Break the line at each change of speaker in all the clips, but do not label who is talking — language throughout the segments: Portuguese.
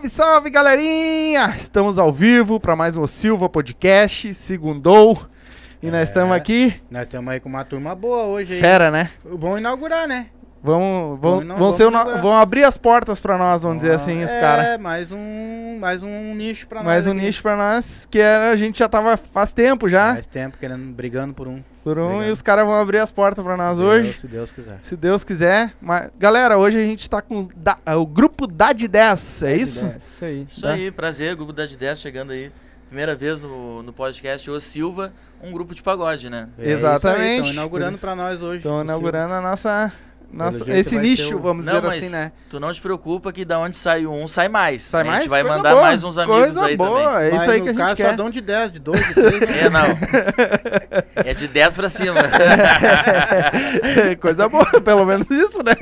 Salve, salve, galerinha! Estamos ao vivo para mais um Silva Podcast, segundou. E nós
É.
estamos aqui.
Nós estamos aí com uma turma boa hoje aí.
Fera, né?
Vamos inaugurar, né?
Vão, vão,
não,
vão, ser no- vão abrir as portas para nós, vamos dizer assim, os
é,
caras.
mais um, mais um nicho
Mais
nós
um
aqui.
nicho para nós, que era, a gente já tava faz tempo já,
Mais tempo querendo, brigando por um.
Por um,
Obrigado.
e os caras vão abrir as portas para nós
Deus,
hoje.
Se Deus quiser.
Se Deus quiser. Mas, galera, hoje a gente tá com os da- o grupo DAD 10, é isso?
Isso aí.
Isso
Tá.
aí, prazer, grupo da 10 chegando aí. Primeira vez no, no podcast O Silva, um grupo de pagode, né?
Exatamente.
Estão inaugurando pra nós hoje.
Estão inaugurando a nossa, nossa esse nicho,
o-
vamos
Não,
dizer
mas
assim, né?
tu não te preocupa que da onde sai um, sai mais.
Sai
a
mais?
gente vai
Coisa
mandar
boa,
mais uns amigos
Coisa
aí
boa,
também.
é isso
Mas
aí que a gente
caso,
quer.
só dão de 10, de 12, de 13. né?
É, não. É de 10 pra cima.
Coisa boa, pelo menos isso, né?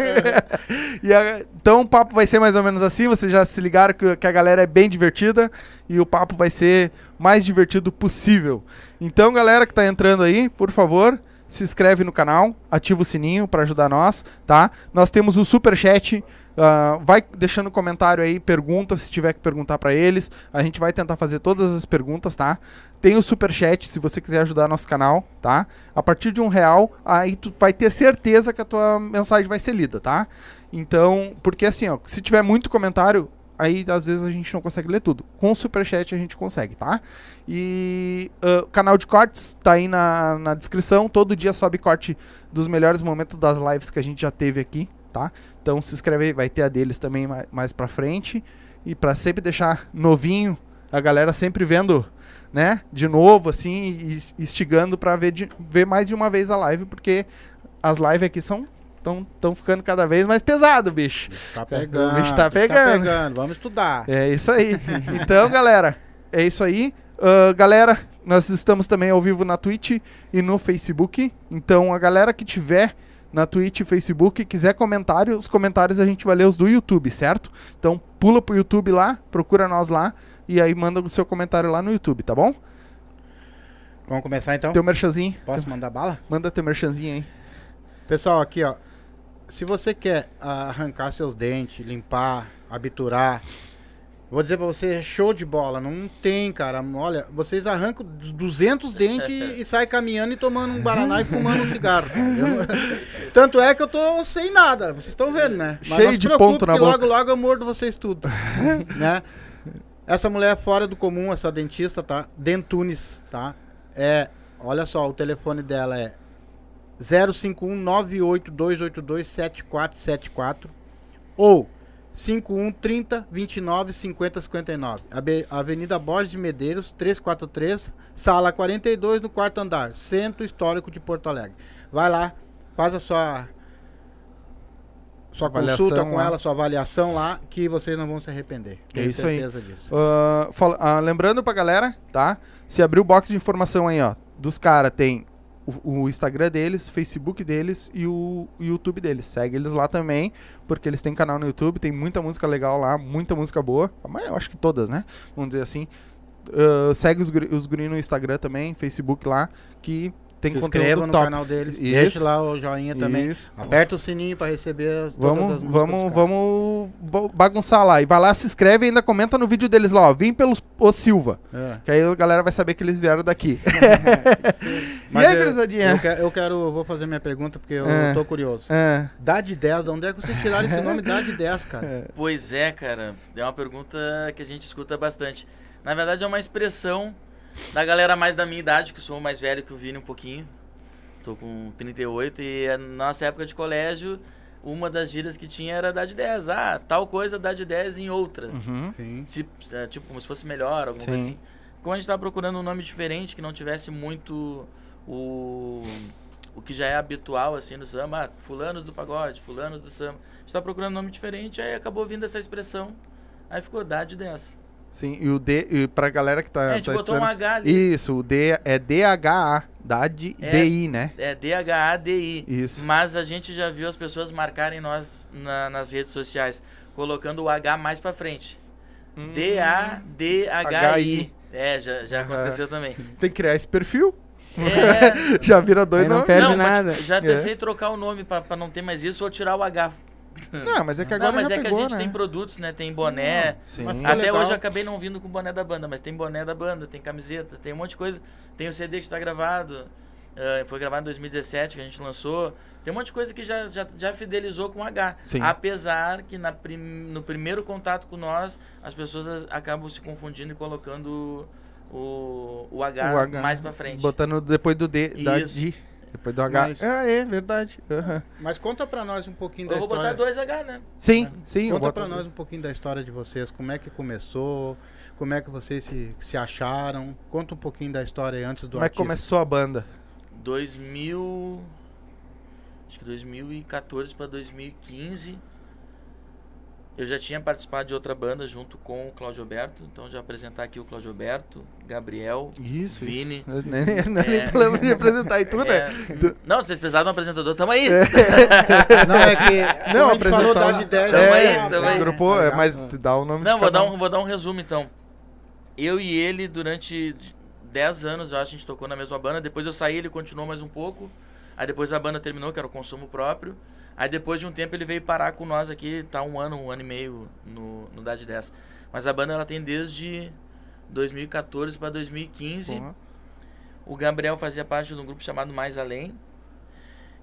E a- então o papo vai ser mais ou menos assim. Vocês já se ligaram que, que a galera é bem divertida e o papo vai ser mais divertido possível. Então, galera que tá entrando aí, por favor, se inscreve no canal, ativa o sininho para ajudar nós, tá? Nós temos o super chat. ah, vai deixando comentário aí, pergunta se tiver que perguntar para eles. A gente vai tentar fazer todas as perguntas, tá? Tem o super chat se você quiser ajudar nosso canal, tá? A partir de um real, aí tu vai ter certeza que a tua mensagem vai ser lida, tá? Então, porque assim, ó, se tiver muito comentário, aí às vezes a gente não consegue ler tudo. Com o superchat a gente consegue, tá? E o canal de cortes tá aí na, na descrição. Todo dia sobe corte dos melhores momentos das lives que a gente já teve aqui, tá? Então se inscreve aí, vai ter a deles também mais, mais pra frente. E pra sempre deixar novinho, a galera sempre vendo, né? De novo, assim, e instigando pra ver, de- ver mais de uma vez a live, porque as lives aqui são. Tão, tão ficando cada vez mais pesado, bicho.
Tá
O
pegando.
bicho tá pegando.
Vamos estudar.
É isso aí. Então, galera, é isso aí. Ah, galera, nós estamos também ao vivo na Twitch e no Facebook. Então, a galera que tiver na Twitch e Facebook quiser comentário, os comentários a gente vai ler os do YouTube, certo? Então, pula pro YouTube lá, procura nós lá e aí manda o seu comentário lá no YouTube, tá bom?
Vamos começar então?
Teu merchanzinho.
Posso mandar bala?
Manda teu merchanzinho aí.
Pessoal, aqui ó. Se você quer arrancar seus dentes, limpar, abiturar, vou dizer pra você, show de bola. Não tem, cara. Olha, vocês arrancam 200 dentes e saem caminhando e tomando um guaraná e fumando um cigarro. Eu Tanto é que eu tô sem nada. Vocês estão vendo, né?
Cheio
não se
de ponto na
que
boca.
logo, logo eu mordo vocês tudo. né? Essa mulher é fora do comum, essa dentista, tá? Dentunes, tá? É, olha só, o telefone dela é 051-98282-7474 ou 5130 29 50 59. Abe- Avenida Borges de Medeiros, 343, sala 42, no quarto andar, Centro Histórico de Porto Alegre. Vai lá, faz a sua sua
Avaliação
consulta com
lá.
ela, sua avaliação lá, que vocês não vão se arrepender.
É isso aí.
certeza disso.
Ah, fala- ah, lembrando pra galera, tá? Se abrir o box de informação aí, ó, dos caras, tem o, o Instagram deles, Facebook deles e o, o YouTube deles. Segue eles lá também, porque eles têm canal no YouTube, tem muita música legal lá, muita música boa. Mas eu acho que todas, né? Vamos dizer assim. Ah, segue os, os no Instagram também, Facebook lá, que tem
Se inscreva no
top.
canal deles,
Isso.
deixe lá o joinha também.
Isso.
Aperta o sininho pra receber as, todas
Vamos,
as músicas
vamos, vamos bagunçar lá. E vai lá, se inscreve e ainda comenta no vídeo deles lá, ó. Vim pelos o Silva.
É.
Que aí a galera vai saber que eles vieram daqui.
Mas
e aí,
eu-
gurizadinha?
Eu, quero, eu quero, vou fazer minha pergunta porque eu
É.
tô curioso.
É.
Dá de 10, de onde é que vocês tiraram esse nome Dá de 10, cara?
Pois é, cara. É uma pergunta que a gente escuta bastante. Na verdade, é uma expressão da galera mais da minha idade, que eu sou mais velho que o Vini um pouquinho. Tô com 38 e na nossa época de colégio, uma das gírias que tinha era dar de 10. Ah, tal coisa dá de 10 em outra.
Uhum.
Sim.
Se- é, tipo, como se fosse melhor, alguma
Sim.
coisa assim. Como a gente tava procurando um nome diferente, que não tivesse muito o, o que já é habitual, assim, no samba. Ah, fulanos do pagode, fulanos do samba. A gente tava procurando um nome diferente, aí acabou vindo essa expressão. Aí ficou dá de 10.
Sim, e o D, e pra galera que tá.
É, a gente
tá
botou um H ali.
Isso, o D é DHA, DAD,
É.
DI, né?
É D-H-A-D-I.
Isso.
Mas a gente já viu as pessoas marcarem nós na- nas redes sociais, colocando o H mais pra frente.
Hum.
D-A-D-H-I. É, já, já aconteceu também.
Tem que criar esse perfil.
É,
Já vira dois
não
nomes.
perde
não, mas
nada.
Já
É.
pensei em trocar o nome pra, pra não ter mais isso ou tirar o H
Não, mas é que agora
não, mas
já
é que
pegou,
a gente
né?
tem produtos, né? Tem boné. Até
legal.
hoje eu acabei não vindo com o boné da banda, mas tem boné da banda, tem camiseta, tem um monte de coisa. Tem o CD que está gravado. eh, foi gravado em 2017 que a gente lançou. Tem um monte de coisa que já, já, já fidelizou com o H.
Sim.
Apesar que na prim- no primeiro contato com nós, as pessoas as- acabam se confundindo e colocando o, o, H,
O H,
mais pra frente.
Botando depois do D, da
Isso.
D. Depois do H.
Mas-
Ah, é, verdade. Aham.
Mas conta pra nós um pouquinho
Eu
da
vou botar
história.
dois H, né?
Sim, sim. eu
Conta pra nós um pouquinho da história de vocês, como é que começou, como é que vocês se, se acharam. Conta um pouquinho da história antes do
Como é que
artista.
começou a banda?
2000. Acho que 2014 para 2015. Eu já tinha participado de outra banda junto com o Claudio Alberto. Então, já apresentar aqui o Claudio Alberto, Gabriel.
Isso,
Vini.
isso. Não é nem, não é nem
É.
problema de apresentar e tu, né?
É, não, se vocês precisavam de um apresentador, tamo aí.
Não, é que
Não,
a gente falou da de 10
Tamo aí,
né?
tamo aí.
Grupo, é, mas dá o nome
Não,
de
vou
cada
dar, um, vou dar um resumo então. Eu e ele, durante 10 anos, eu acho que a gente tocou na mesma banda. Depois eu saí, ele continuou mais um pouco. Aí depois a banda terminou, que era o consumo próprio. Aí depois de um tempo ele veio parar com nós aqui, tá um ano, um ano e meio no, no Dade 10. Mas a banda ela tem desde 2014 para 2015.
Pô.
O Gabriel fazia parte de um grupo chamado Mais Além.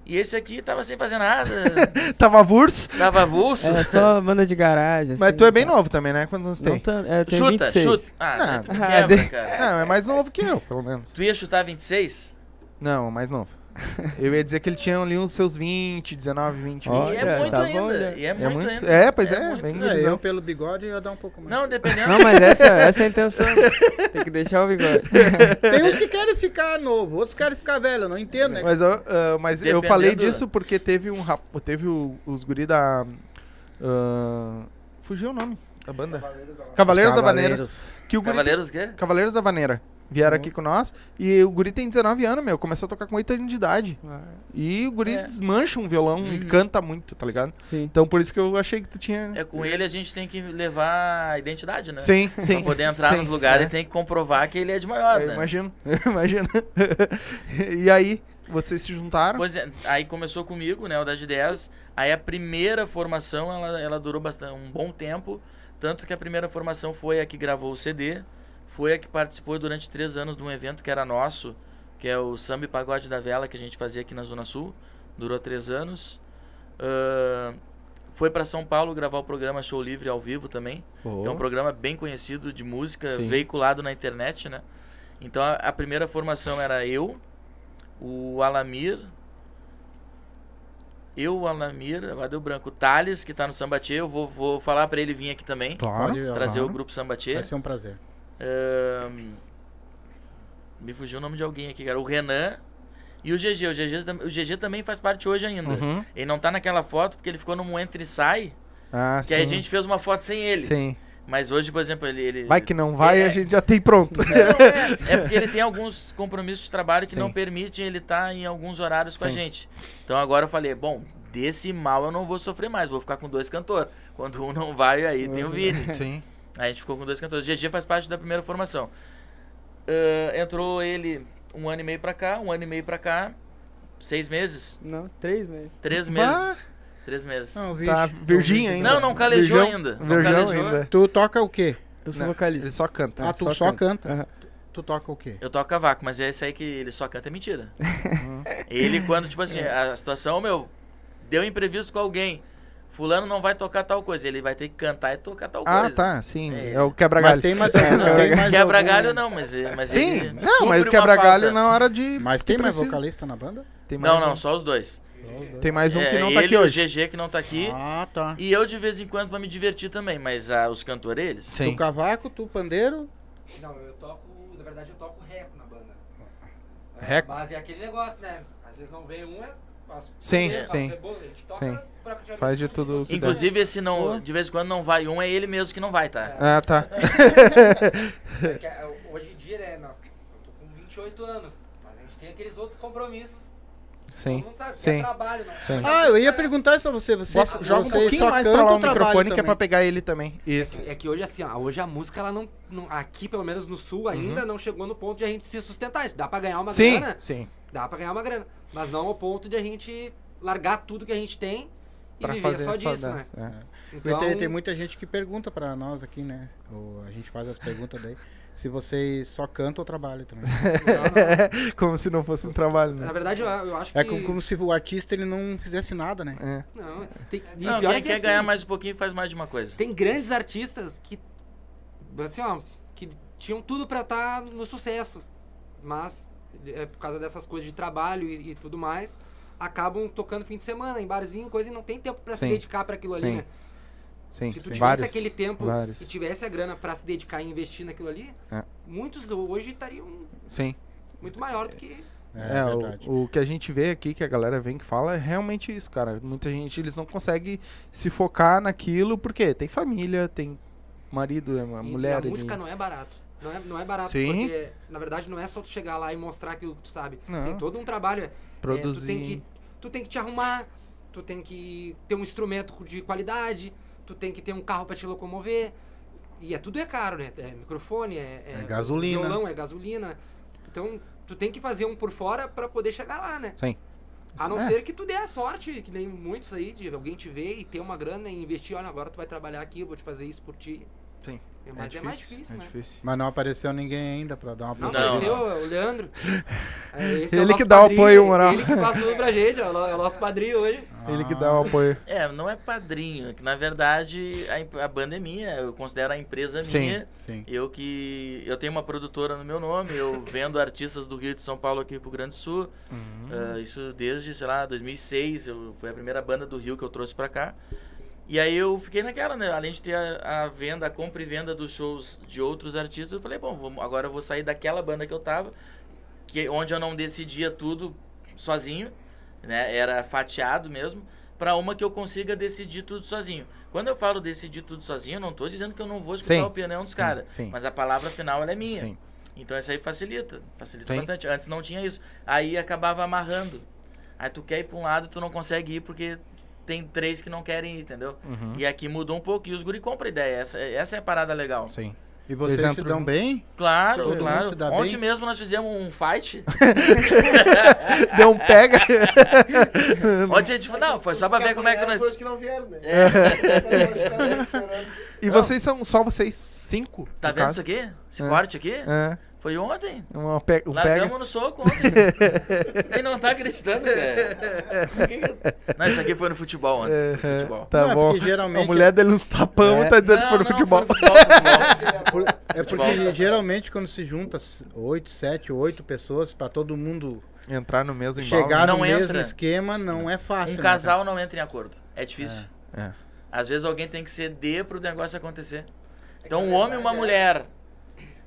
E esse aqui tava sem fazer nada,
Tava Vurs,
tava avulso.
É só banda de garagem.
mas
assim,
tu é bem
tá?
novo também, né? Quantos anos
Não
tem?
é, eu tenho
Chuta,
26.
chuta. Ah, tu me
ah,
quebra,
de-
cara.
Não, é mais novo que eu, pelo menos.
Tu ia chutar 26?
Não, mais novo. Eu ia dizer que ele tinha ali uns seus 20, 19, 20, 20.
Olha,
e é muito
tá bom,
ainda. E é muito,
muito?
ainda.
É, pois é,
muito.
bem-
É, eu pelo bigode ia dar um pouco mais.
Não, dependendo.
Não, mas essa, essa é a intenção. Tem que deixar o bigode.
Tem uns que querem ficar novo, outros querem ficar velho, eu não entendo, né?
Mas, eu, ah, mas eu falei disso porque teve um rap... teve o- os guri da. ah, fugiu o nome da banda. Cavaleiros da Vaneira. Que o guri
Cavaleiros o quê?
Cavaleiros da Vaneira. Vieram aqui com nós. E o guri tem 19 anos, meu. Começou a tocar com 8 anos de idade. E o guri
É.
desmancha um violão e
Uhum.
canta muito, tá ligado?
Sim.
Então por isso que eu achei que tu tinha.
É, com ele a gente tem que levar a identidade, né?
Sim,
Pra
sim.
poder entrar
sim,
nos lugares
é.
tem que comprovar que ele é de maior,
Eu
né?
imagino, imagino. e aí, vocês se juntaram?
Pois é, aí começou comigo, né, o das 10. Aí a primeira formação, ela, ela durou bastante, um bom tempo. Tanto que a primeira formação foi a que gravou o CD. Foi a que participou durante três anos de um evento que era nosso, que é o Samba e Pagode da Vela, que a gente fazia aqui na Zona Sul. Durou três anos. Ahn, foi para São Paulo gravar o programa Show Livre ao vivo também. Que é um programa bem conhecido de música,
Sim.
veiculado na internet, né? Então a, a primeira formação era eu, o Alamir, eu, o Alamir, agora deu branco, o Thales, que tá no Sambatê, eu vou, vou falar pra ele vir aqui também,
Claro.
Pode-
trazer
claro.
o grupo Sambatê.
Vai ser um prazer.
Ahn, me fugiu o nome de alguém aqui, cara. O Renan e o GG. O GG, o GG também faz parte hoje ainda.
Uhum.
Ele não tá naquela foto porque ele ficou num entra e sai,
Ah,
que
sim.
aí a gente fez uma foto sem ele.
Sim.
Mas hoje, por exemplo, ele... ele
Vai que não vai,
É.
a gente já tem pronto.
É, é porque ele tem alguns compromissos de trabalho que
Sim.
não permitem ele estar em alguns horários com a
Sim.
gente. Então agora eu falei, bom, desse mal eu não vou sofrer mais, vou ficar com dois cantores. Quando um não vai, aí tem o Vini.
Sim.
Aí a gente ficou com dois cantores. GG faz parte da primeira formação. Ah, entrou ele um ano e meio pra cá, um ano e meio pra cá, seis meses,
Não, três meses.
três
Bah.
meses. Três meses.
Não, bicho,
Tá virgem ainda.
Não, não calejou
Virgão-
ainda. Não
Virgão
calejou.
ainda.
Tu toca o quê?
Eu sou
Não,
vocalista.
Ele só canta.
Ah, tu só canta.
Aham.
Tu toca o quê?
Eu toco cavaco, mas é esse aí que ele só canta é mentira. ele, quando, tipo assim, a situação, meu, deu imprevisto com alguém. Fulano não vai tocar tal coisa. Ele vai ter que cantar e tocar tal
Ah,
coisa.
tá, sim.
É.
É, o quebra-galho.
Mas tem mais, tem mais
Quebra-galho
algum-
não, mas, mas
Sim,
ele
não, mas o quebra-galho na hora de.
Mas tem mais
precisa.
vocalista na banda?
Tem mais
Não, não,
um,
só os dois.
Tem mais um
É,
que não tá
ele
aqui
e o
hoje.
GG que não tá aqui.
Ah, tá.
E eu de vez em quando pra me divertir também, mas ah, os cantores, eles.
Sim.
Tu cavaco, tu pandeiro.
Não, eu toco, na verdade eu toco reco na banda. É,
Reco?
Mas é aquele negócio, né? Às vezes não vem um, é faço
Sim,
faço
sim.
cebola, a gente toca
Sim. Faz de tudo que der.
Inclusive, esse não,
Boa.
de vez em quando não vai um, é ele mesmo que não vai, tá?
Ah, tá.
É que, é, hoje em dia, né, nós, eu tô com 28 anos, mas a gente tem aqueles outros compromissos.
Sim.
Todo mundo sabe que
Sim.
é trabalho, né?
Sim.
Ah, eu ia perguntar isso pra você. Você
joga um
vocês
pouquinho
só
mais pra lá o microfone que é pra
também?
pegar ele também. Isso.
É que hoje, assim, ó, hoje a música, ela não, não- Aqui, pelo menos no sul, ainda não chegou no ponto de a gente se sustentar. Dá pra ganhar uma
Uhum. Sim,
grana?
sim.
Dá pra ganhar uma grana. Mas não ao ponto de a gente largar tudo que a gente tem
pra
viver
fazer
só
só
disso, né?
dessa, é.
Então,
tem, tem muita gente que pergunta pra nós aqui, né? Ou a gente faz as perguntas daí. Se vocês só cantam ou trabalham também.
não, não.
Como se não fosse um trabalho,
Na
né?
verdade, eu, eu acho que...
É como, como se o artista ele não fizesse nada, né?
É.
Não, tem, e
Não,
pior
quem
é que
quer
assim,
ganhar mais um pouquinho faz mais de uma coisa.
Tem grandes artistas que, assim, ó, que tinham tudo pra estar no sucesso, mas é, por causa dessas coisas de trabalho e, e tudo mais, acabam tocando fim de semana em barzinho, coisa e não tem tempo pra se dedicar pra aquilo
Sim.
ali, né?
Sim,
Se tu
sim.
tivesse
Vários,
aquele tempo
vários.
e tivesse a grana pra se dedicar e investir naquilo ali,
É.
muitos hoje estariam
Sim.
muito maior do que
É,
verdade.
o, o que a gente vê aqui, que a galera vem que fala, é realmente isso, cara. Muita gente, eles não conseguem se focar naquilo, porque tem família, tem marido, é uma
E-
mulher.
E a música
ele-
não é barato. Não é, não é barato,
Sim.
porque na verdade não é só tu chegar lá e mostrar aquilo que tu sabe.
Não.
Tem todo um trabalho. é,
Produzir.
tu, tem que, tu tem que te arrumar, tu tem que ter um instrumento de qualidade, tu tem que ter um carro pra te locomover. E é tudo é caro, né? É microfone, é,
É gasolina.
violão, é gasolina. Então, tu tem que fazer um por fora pra poder chegar lá, né?
Sim.
A não
É.
ser que tu dê a sorte, que nem muitos aí, de alguém te ver e ter uma grana e investir, olha, agora tu vai trabalhar aqui, eu vou te fazer isso por ti.
Sim.
Mas é, mais difícil,
é
né?
difícil.
Mas não apareceu ninguém ainda pra dar uma
Não,
Não.
apareceu o Leandro. É, esse é
Ele
nosso
que dá o apoio moral.
Ele que passa tudo pra gente, é o no- é o nosso padrinho hoje.
Ele que dá o apoio.
É, não é padrinho, é que na verdade a, a banda é minha, eu considero a empresa
Sim.
minha.
Sim.
Eu que. Eu tenho uma produtora no meu nome, eu vendo artistas do Rio de São Paulo aqui pro Grande Sul. Ah, isso desde, sei lá, 2006. Eu, foi a primeira banda do Rio que eu trouxe pra cá. E aí eu fiquei naquela, né? Além de ter a, a venda, a compra e venda dos shows de outros artistas, eu falei, bom, vamos- agora eu vou sair daquela banda que eu tava, que, onde eu não decidia tudo sozinho, né? Era fatiado mesmo, pra uma que eu consiga decidir tudo sozinho. Quando eu falo decidir tudo sozinho, eu não tô dizendo que eu não vou escutar
Sim.
a opinião dos caras. Mas a palavra final ela é minha.
Sim.
Então isso aí facilita, facilita
Sim.
bastante. Antes não tinha isso. Aí acabava amarrando. Aí tu quer ir pra um lado, tu não consegue ir porque tem três que não querem ir, entendeu?
Uhum.
E aqui mudou um pouco e os guri compram ideia. Essa, essa é a parada legal.
Sim.
E vocês
Eles
se dão bem?
Claro,
Todo mundo
claro.
se dá
Ontem
bem?
mesmo nós fizemos um fight.
Deu um pega.
Ontem a gente falou, não, foi só pra ver como é que nós.
Foi os que não vieram, né?
e vocês são só vocês cinco?
Tá vendo
caso?
isso aqui? Esse
É.
corte aqui?
É.
Foi ontem.
Uma pe um
Largamos
pega.
no soco ontem. Quem não tá acreditando, velho? Não, isso aqui foi no futebol ontem.
É,
futebol.
Tá
Não, é
bom.
porque geralmente-
A mulher dele nos tapão
É.
tá dizendo que foi no
não,
futebol.
foi no futebol, futebol.
É porque
Futebol.
geralmente quando se junta oito, sete, oito pessoas pra todo mundo
Entrar no mesmo embalo.
chegar
Não
no mesmo
entra.
esquema não é fácil.
Um
né,
casal não entra em acordo. É difícil.
É.
Às vezes alguém tem que ceder pro negócio acontecer. Então um
a
homem e uma
é-
mulher,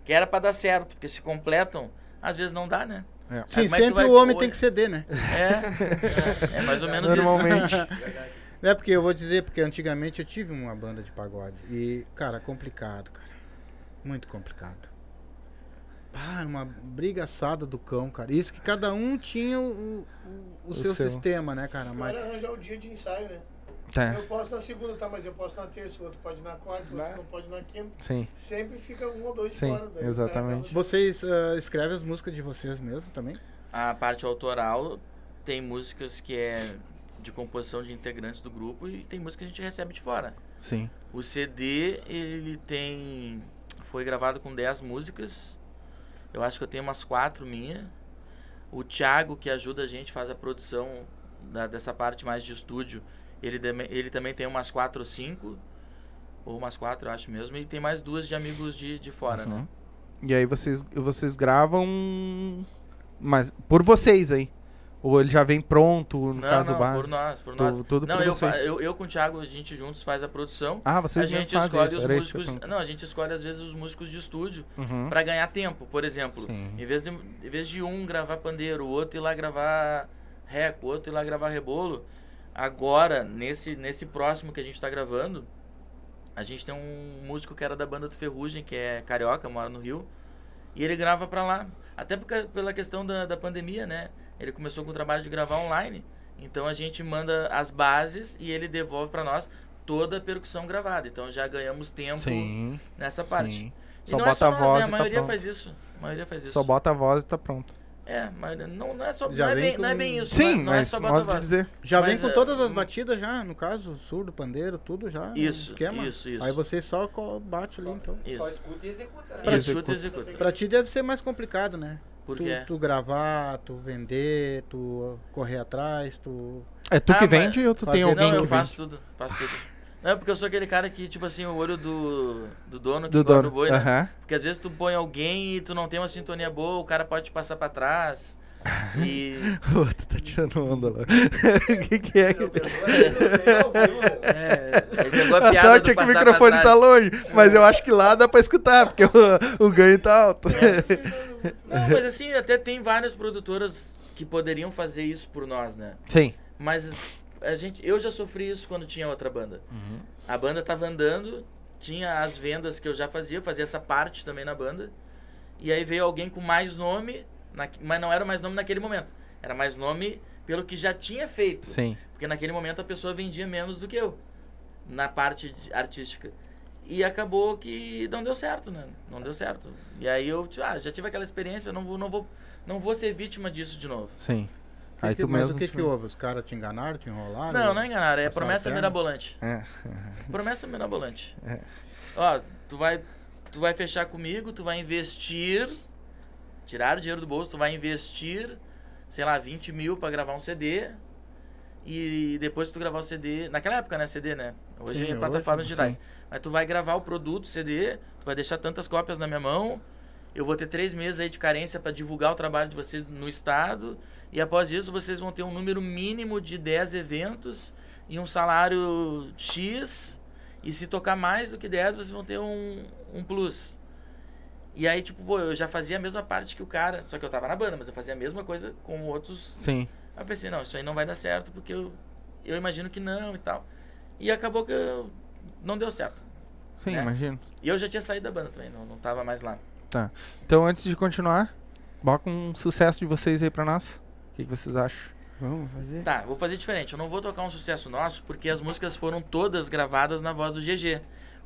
que era pra dar certo, porque se completam, às vezes não dá, né?
É.
Sim,
é
sempre
vai
o homem
pôr?
tem que ceder, né?
É, é, é mais ou menos
Normalmente.
É porque eu vou dizer, porque antigamente eu tive uma banda de pagode. E, cara, complicado, cara. Muito complicado. Pá, uma briga assada do cão, cara. Isso que cada um tinha o, o, o
O
seu,
seu.
sistema, né, cara?
Mas...
Mas,
arranjar o dia de ensaio, né?
É.
Eu posso na segunda, tá? Mas eu posso na terça, o outro pode na quarta, o outro não pode na quinta.
Sim.
Sempre fica um ou dois de
Sim,
fora. daí
exatamente.
acaba-
vocês ah, escrevem as músicas de vocês mesmo também?
A parte autoral tem músicas que é de composição de integrantes do grupo e tem música que a gente recebe de fora.
Sim.
O CD, ele tem. Foi gravado com 10 músicas. Eu acho que eu tenho umas 4 minha. O Thiago, que ajuda a gente, faz a produção da- dessa parte mais de estúdio. Ele, ele também tem umas 4 ou 5. Ou umas 4, eu acho mesmo. E tem mais duas de amigos de, de fora, né?
Uhum. E aí vocês, vocês gravam. Mas por vocês aí. Ou ele já vem pronto, no
não,
caso
não,
base.
por nós, por
Tu-
nós.
tudo
não,
por
eu,
vocês.
eu, eu com o Thiago, a gente juntos faz a produção.
Ah,
a
vocês mesmos
gente escolhe
isso.
os
Era
músicos. Não, a gente escolhe às vezes os músicos de estúdio
Uhum.
pra ganhar tempo. Por exemplo,
Sim.
em vez, de, em vez de um gravar pandeiro, o outro ir lá gravar reco, o outro ir lá gravar rebolo, agora, nesse, nesse próximo que a gente tá gravando, a gente tem um músico que era da banda do Ferrugem, que é carioca, mora no Rio, e ele grava pra lá. Até porque, pela questão da, da pandemia, né? Ele começou com o trabalho de gravar online. Então a gente manda as bases e ele devolve pra nós toda a percussão gravada. Então já ganhamos tempo
Sim.
nessa parte.
sim. Só
é
bota a
nós,
voz
né? A
e tá
faz isso. A maioria faz isso.
Só bota a voz e tá pronto.
É, mas não, não é só.
Já
não, é
vem
bem,
com-
não é bem isso.
Sim,
não, não é
mas
só
modo
bota
de dizer.
Já vem
Mas,
com
é,
todas as batidas já, no caso, surdo, pandeiro, tudo já. no
Isso,
esquema.
isso, isso.
Aí você só bate ali, então.
Isso.
Só escuta e executa. né?
Pra
Executa.
executa, executa.
Pra ti deve ser mais complicado, né?
Por
tu,
quê?
tu gravar, tu vender, tu correr atrás, tu.
É tu
Ah,
que vende ou tu tem alguém
Não,
que
eu faço
vende?
tudo, faço tudo. Não, porque eu sou aquele cara que, tipo assim, o olho do, do dono que
Do
gosta
dono.
do boi, né?
Aham.
Porque às vezes tu põe alguém e tu não tem uma sintonia boa, o cara pode te passar pra trás. E.
Ô, tu tá tirando onda lá. O que, que é?
É, ele pegou a
A
piada
sorte é que o microfone tá longe, mas eu acho que lá dá pra escutar, porque o, o ganho tá alto.
Não, mas assim, até tem várias produtoras que poderiam fazer isso por nós, né?
Sim.
Mas a gente, eu já sofri isso quando tinha outra banda. A banda tava andando, tinha as vendas que eu já fazia, eu fazia essa parte também na banda. E aí veio alguém com mais nome, na- mas não era mais nome naquele momento. Era mais nome pelo que já tinha feito.
Sim.
Porque naquele momento a pessoa vendia menos do que eu, na parte artística. E acabou que não deu certo, né? Não deu certo. E aí eu tipo, ah, já tive aquela experiência, não vou, não vou, não vou ser vítima disso de novo.
Sim.
Que
Aí
que-
tu
mas
mesmo.
o que que houve? Os caras te enganaram, te enrolaram?
Não, não é enganar, é
Passaram
promessa mirabolante.
É.
Promessa mirabolante.
É.
Ó, tu vai, tu vai fechar comigo, tu vai investir, tirar o dinheiro do bolso, tu vai investir, sei lá, 20 mil pra gravar um CD. E depois que tu gravar o CD, naquela época, né, CD, né? Hoje
Sim,
é plataformas digitais. Mas tu vai gravar o produto CD, tu vai deixar tantas cópias na minha mão. Eu vou ter três meses aí de carência para divulgar o trabalho de vocês no estado. E após isso, vocês vão ter um número mínimo de 10 eventos e um salário X. E se tocar mais do que 10, vocês vão ter um, um plus. E aí, tipo, pô, eu já fazia a mesma parte que o cara. Só que eu tava na banda, mas eu fazia a mesma coisa com outros
Sim.
Aí eu pensei, não, isso aí não vai dar certo, porque eu, eu imagino que não e tal. E acabou que eu- não deu certo.
Sim,
É.
imagino.
E eu já tinha saído da banda também, não, não tava mais lá.
Então, antes de continuar, bota um sucesso de vocês aí pra nós. O que, que vocês acham?
Vamos fazer?
Tá, vou fazer diferente. Eu não vou tocar um sucesso nosso, porque as músicas foram todas gravadas na voz do GG.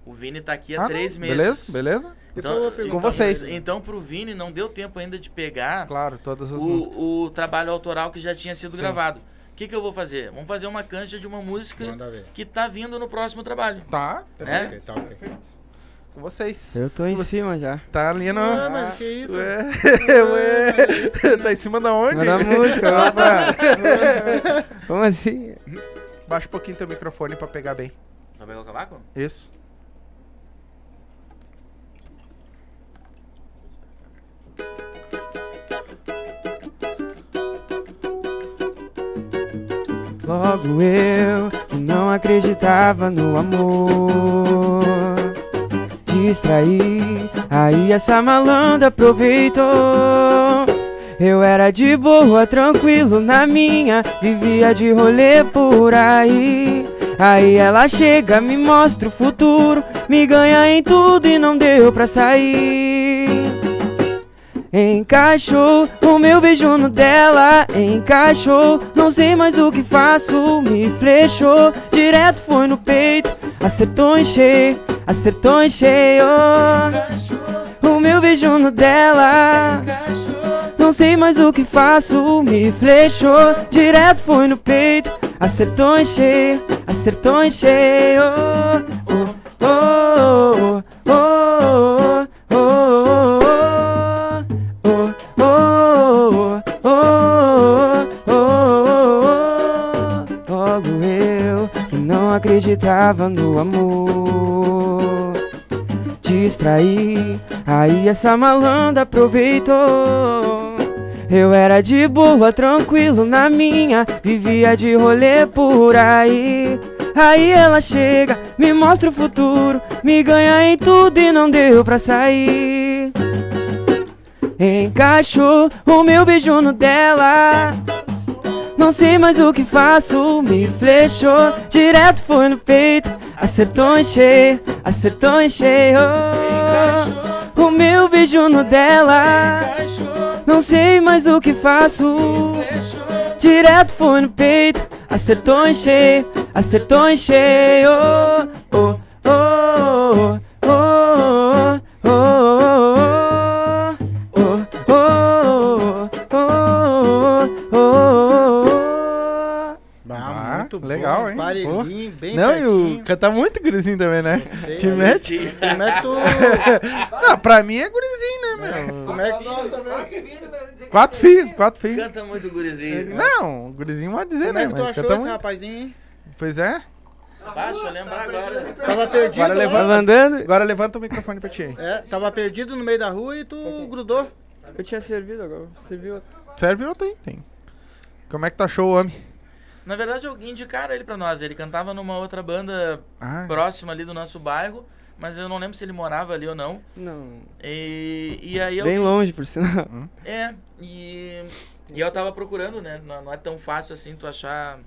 O Vini tá aqui há
Ah, não.
três meses.
Beleza? Beleza?
Isso eu vou
Então,
Com vocês.
então pro Vini não deu tempo ainda de pegar
Claro, todas as músicas.
o, o trabalho autoral que já tinha sido
Sim.
gravado. O que, que eu vou fazer? Vamos fazer uma canja de uma música que tá vindo no próximo trabalho.
Tá,
É?
Ok, tá ok.
Com vocês.
Eu tô em
Você-
cima já.
Tá ali no.
Ah, mas que isso?
Ué, ué. tá em cima da onde?
Cima da música, opa. Como assim?
Baixa um pouquinho teu microfone pra pegar bem.
Vai pegar o cavaco?
Isso.
Logo eu, que não acreditava no amor. Distraí, aí essa malandra aproveitou. Eu era de boa, tranquilo na minha, vivia de rolê por aí. Aí ela chega, me mostra o futuro, me ganha em tudo e não deu pra sair. Encaixou o meu beijo no dela, encaixou. Não sei mais o que faço, me flechou. Direto foi no peito, acertou em cheio, acertou em cheio. O meu beijo no dela, não sei mais o que faço, me flechou. Direto foi no peito, acertou em cheio, acertou em cheio. Oh, oh, oh, oh, acreditava no amor. Distraí, aí essa malandra aproveitou. Eu era de boa, tranquilo na minha, vivia de rolê por aí. Aí ela chega, me mostra o futuro, me ganha em tudo e não deu pra sair. Encaixou o meu beijo no dela. Não sei mais o que faço, me flechou, direto foi no peito. Acertou em cheio, acertou em cheio. O meu beijo no dela. Não sei mais o que faço. Direto foi no peito. Acertou em cheio, acertou em cheio. Oh, oh, oh, oh.
Legal,
bom.
hein?
Parelhinho, bem
Não, e
certinho.
o canta muito gurizinho também, né?
Gostei.
Que mete.
Como é que tu...
Não, pra mim é gurizinho, né, meu?
Como é que...
Nós também.
Quatro filhos, quatro filhos.
Canta muito gurizinho.
Não, gurizinho pode dizer,
Como
né?
é que tu achou esse
muito.
rapazinho, hein?
Pois é.
Baixa, lembrar agora.
Tava perdido,
Agora levanta.
Tava andando,
Agora levanta o microfone pra ti aí.
É, tava perdido no meio da rua e tu grudou.
eu tinha servido agora. Serviu.
Serve outro aí, tem. Como é que tu achou o homem?
Na verdade, alguém indicaram ele pra nós. Ele cantava numa outra banda
Ah,
próxima ali do nosso bairro, mas eu não lembro se ele morava ali ou não.
Não.
E, e aí eu.
Bem longe, por sinal.
É, e, e eu tava procurando, né? Não, não é tão fácil assim tu achar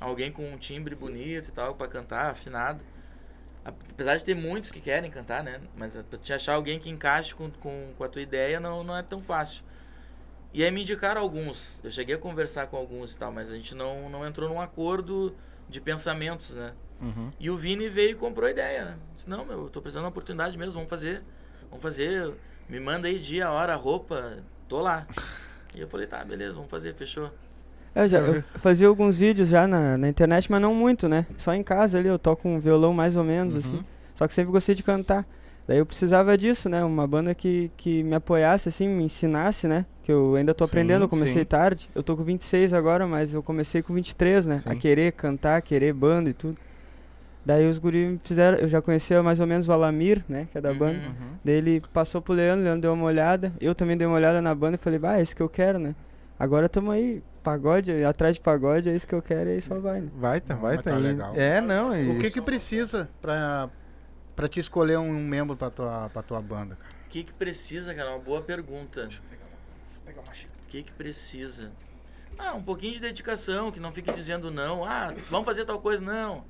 alguém com um timbre bonito e tal pra cantar, afinado. Apesar de ter muitos que querem cantar, né? Mas te achar alguém que encaixe com, com, com a tua ideia não, não é tão fácil. E aí me indicaram alguns. Eu cheguei a conversar com alguns e tal, mas a gente não, não entrou num acordo de pensamentos, né?
Uhum.
E o Vini veio e comprou a ideia, né? Disse, não, meu, eu tô precisando de uma oportunidade mesmo, vamos fazer. Vamos fazer. Me manda aí dia, hora, roupa, tô lá. E eu falei, tá, beleza, vamos fazer, fechou.
Eu, já, eu fazia alguns vídeos já na, na internet, mas não muito, né? Só em casa ali, eu toco um violão mais ou menos,
Uhum.
assim. Só que sempre gostei de cantar. Daí eu precisava disso, né? Uma banda que, que me apoiasse, assim, me ensinasse, né? Que eu ainda tô
Sim,
aprendendo, eu comecei
sim.
tarde. Eu tô com 26 agora, mas eu comecei com 23, né? A
Sim.
querer cantar, querer banda e tudo. Daí os guris me fizeram, eu já conhecia mais ou menos o Alamir, né? Que é da
Uhum.
banda. Daí ele passou pro Leandro, o Leandro deu uma olhada. Eu também dei uma olhada na banda e falei, bah, é isso que eu quero, né? Agora tamo aí, pagode, atrás de pagode, é isso que eu quero e aí só vai, né?
Vai, tá, vai, tá.
tá
aí.
legal.
É, não. e-
O que que precisa pra, pra te escolher um membro pra tua, pra tua banda, cara?
O que que precisa, cara? Uma boa pergunta. O que que precisa? Ah, um pouquinho de dedicação, que não fique dizendo não. Ah, vamos fazer tal coisa, não.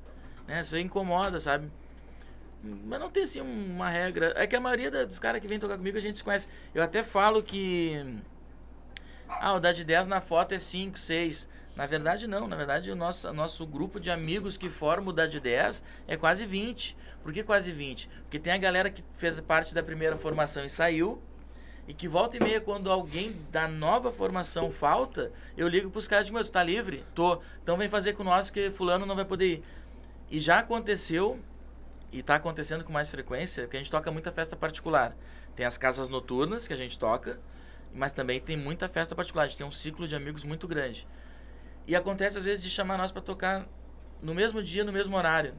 Né? Isso incomoda, sabe? Mas não tem assim uma regra. É que a maioria dos caras que vêm tocar comigo a gente se conhece. Eu até falo que. Ah, o dá de 10 na foto é 5, 6. Na verdade, não. Na verdade, o nosso, nosso grupo de amigos que forma o dá de 10 é quase 20. Por que quase 20? Porque tem a galera que fez parte da primeira formação e saiu. E que volta e meia, quando alguém da nova formação falta, eu ligo pros caras e digo, meu, tu tá livre? Tô. Então vem fazer com nós que fulano não vai poder ir. E já aconteceu, e tá acontecendo com mais frequência, porque a gente toca muita festa particular. Tem as casas noturnas que a gente toca, mas também tem muita festa particular. A gente tem um ciclo de amigos muito grande. E acontece às vezes de chamar nós pra tocar no mesmo dia, no mesmo horário.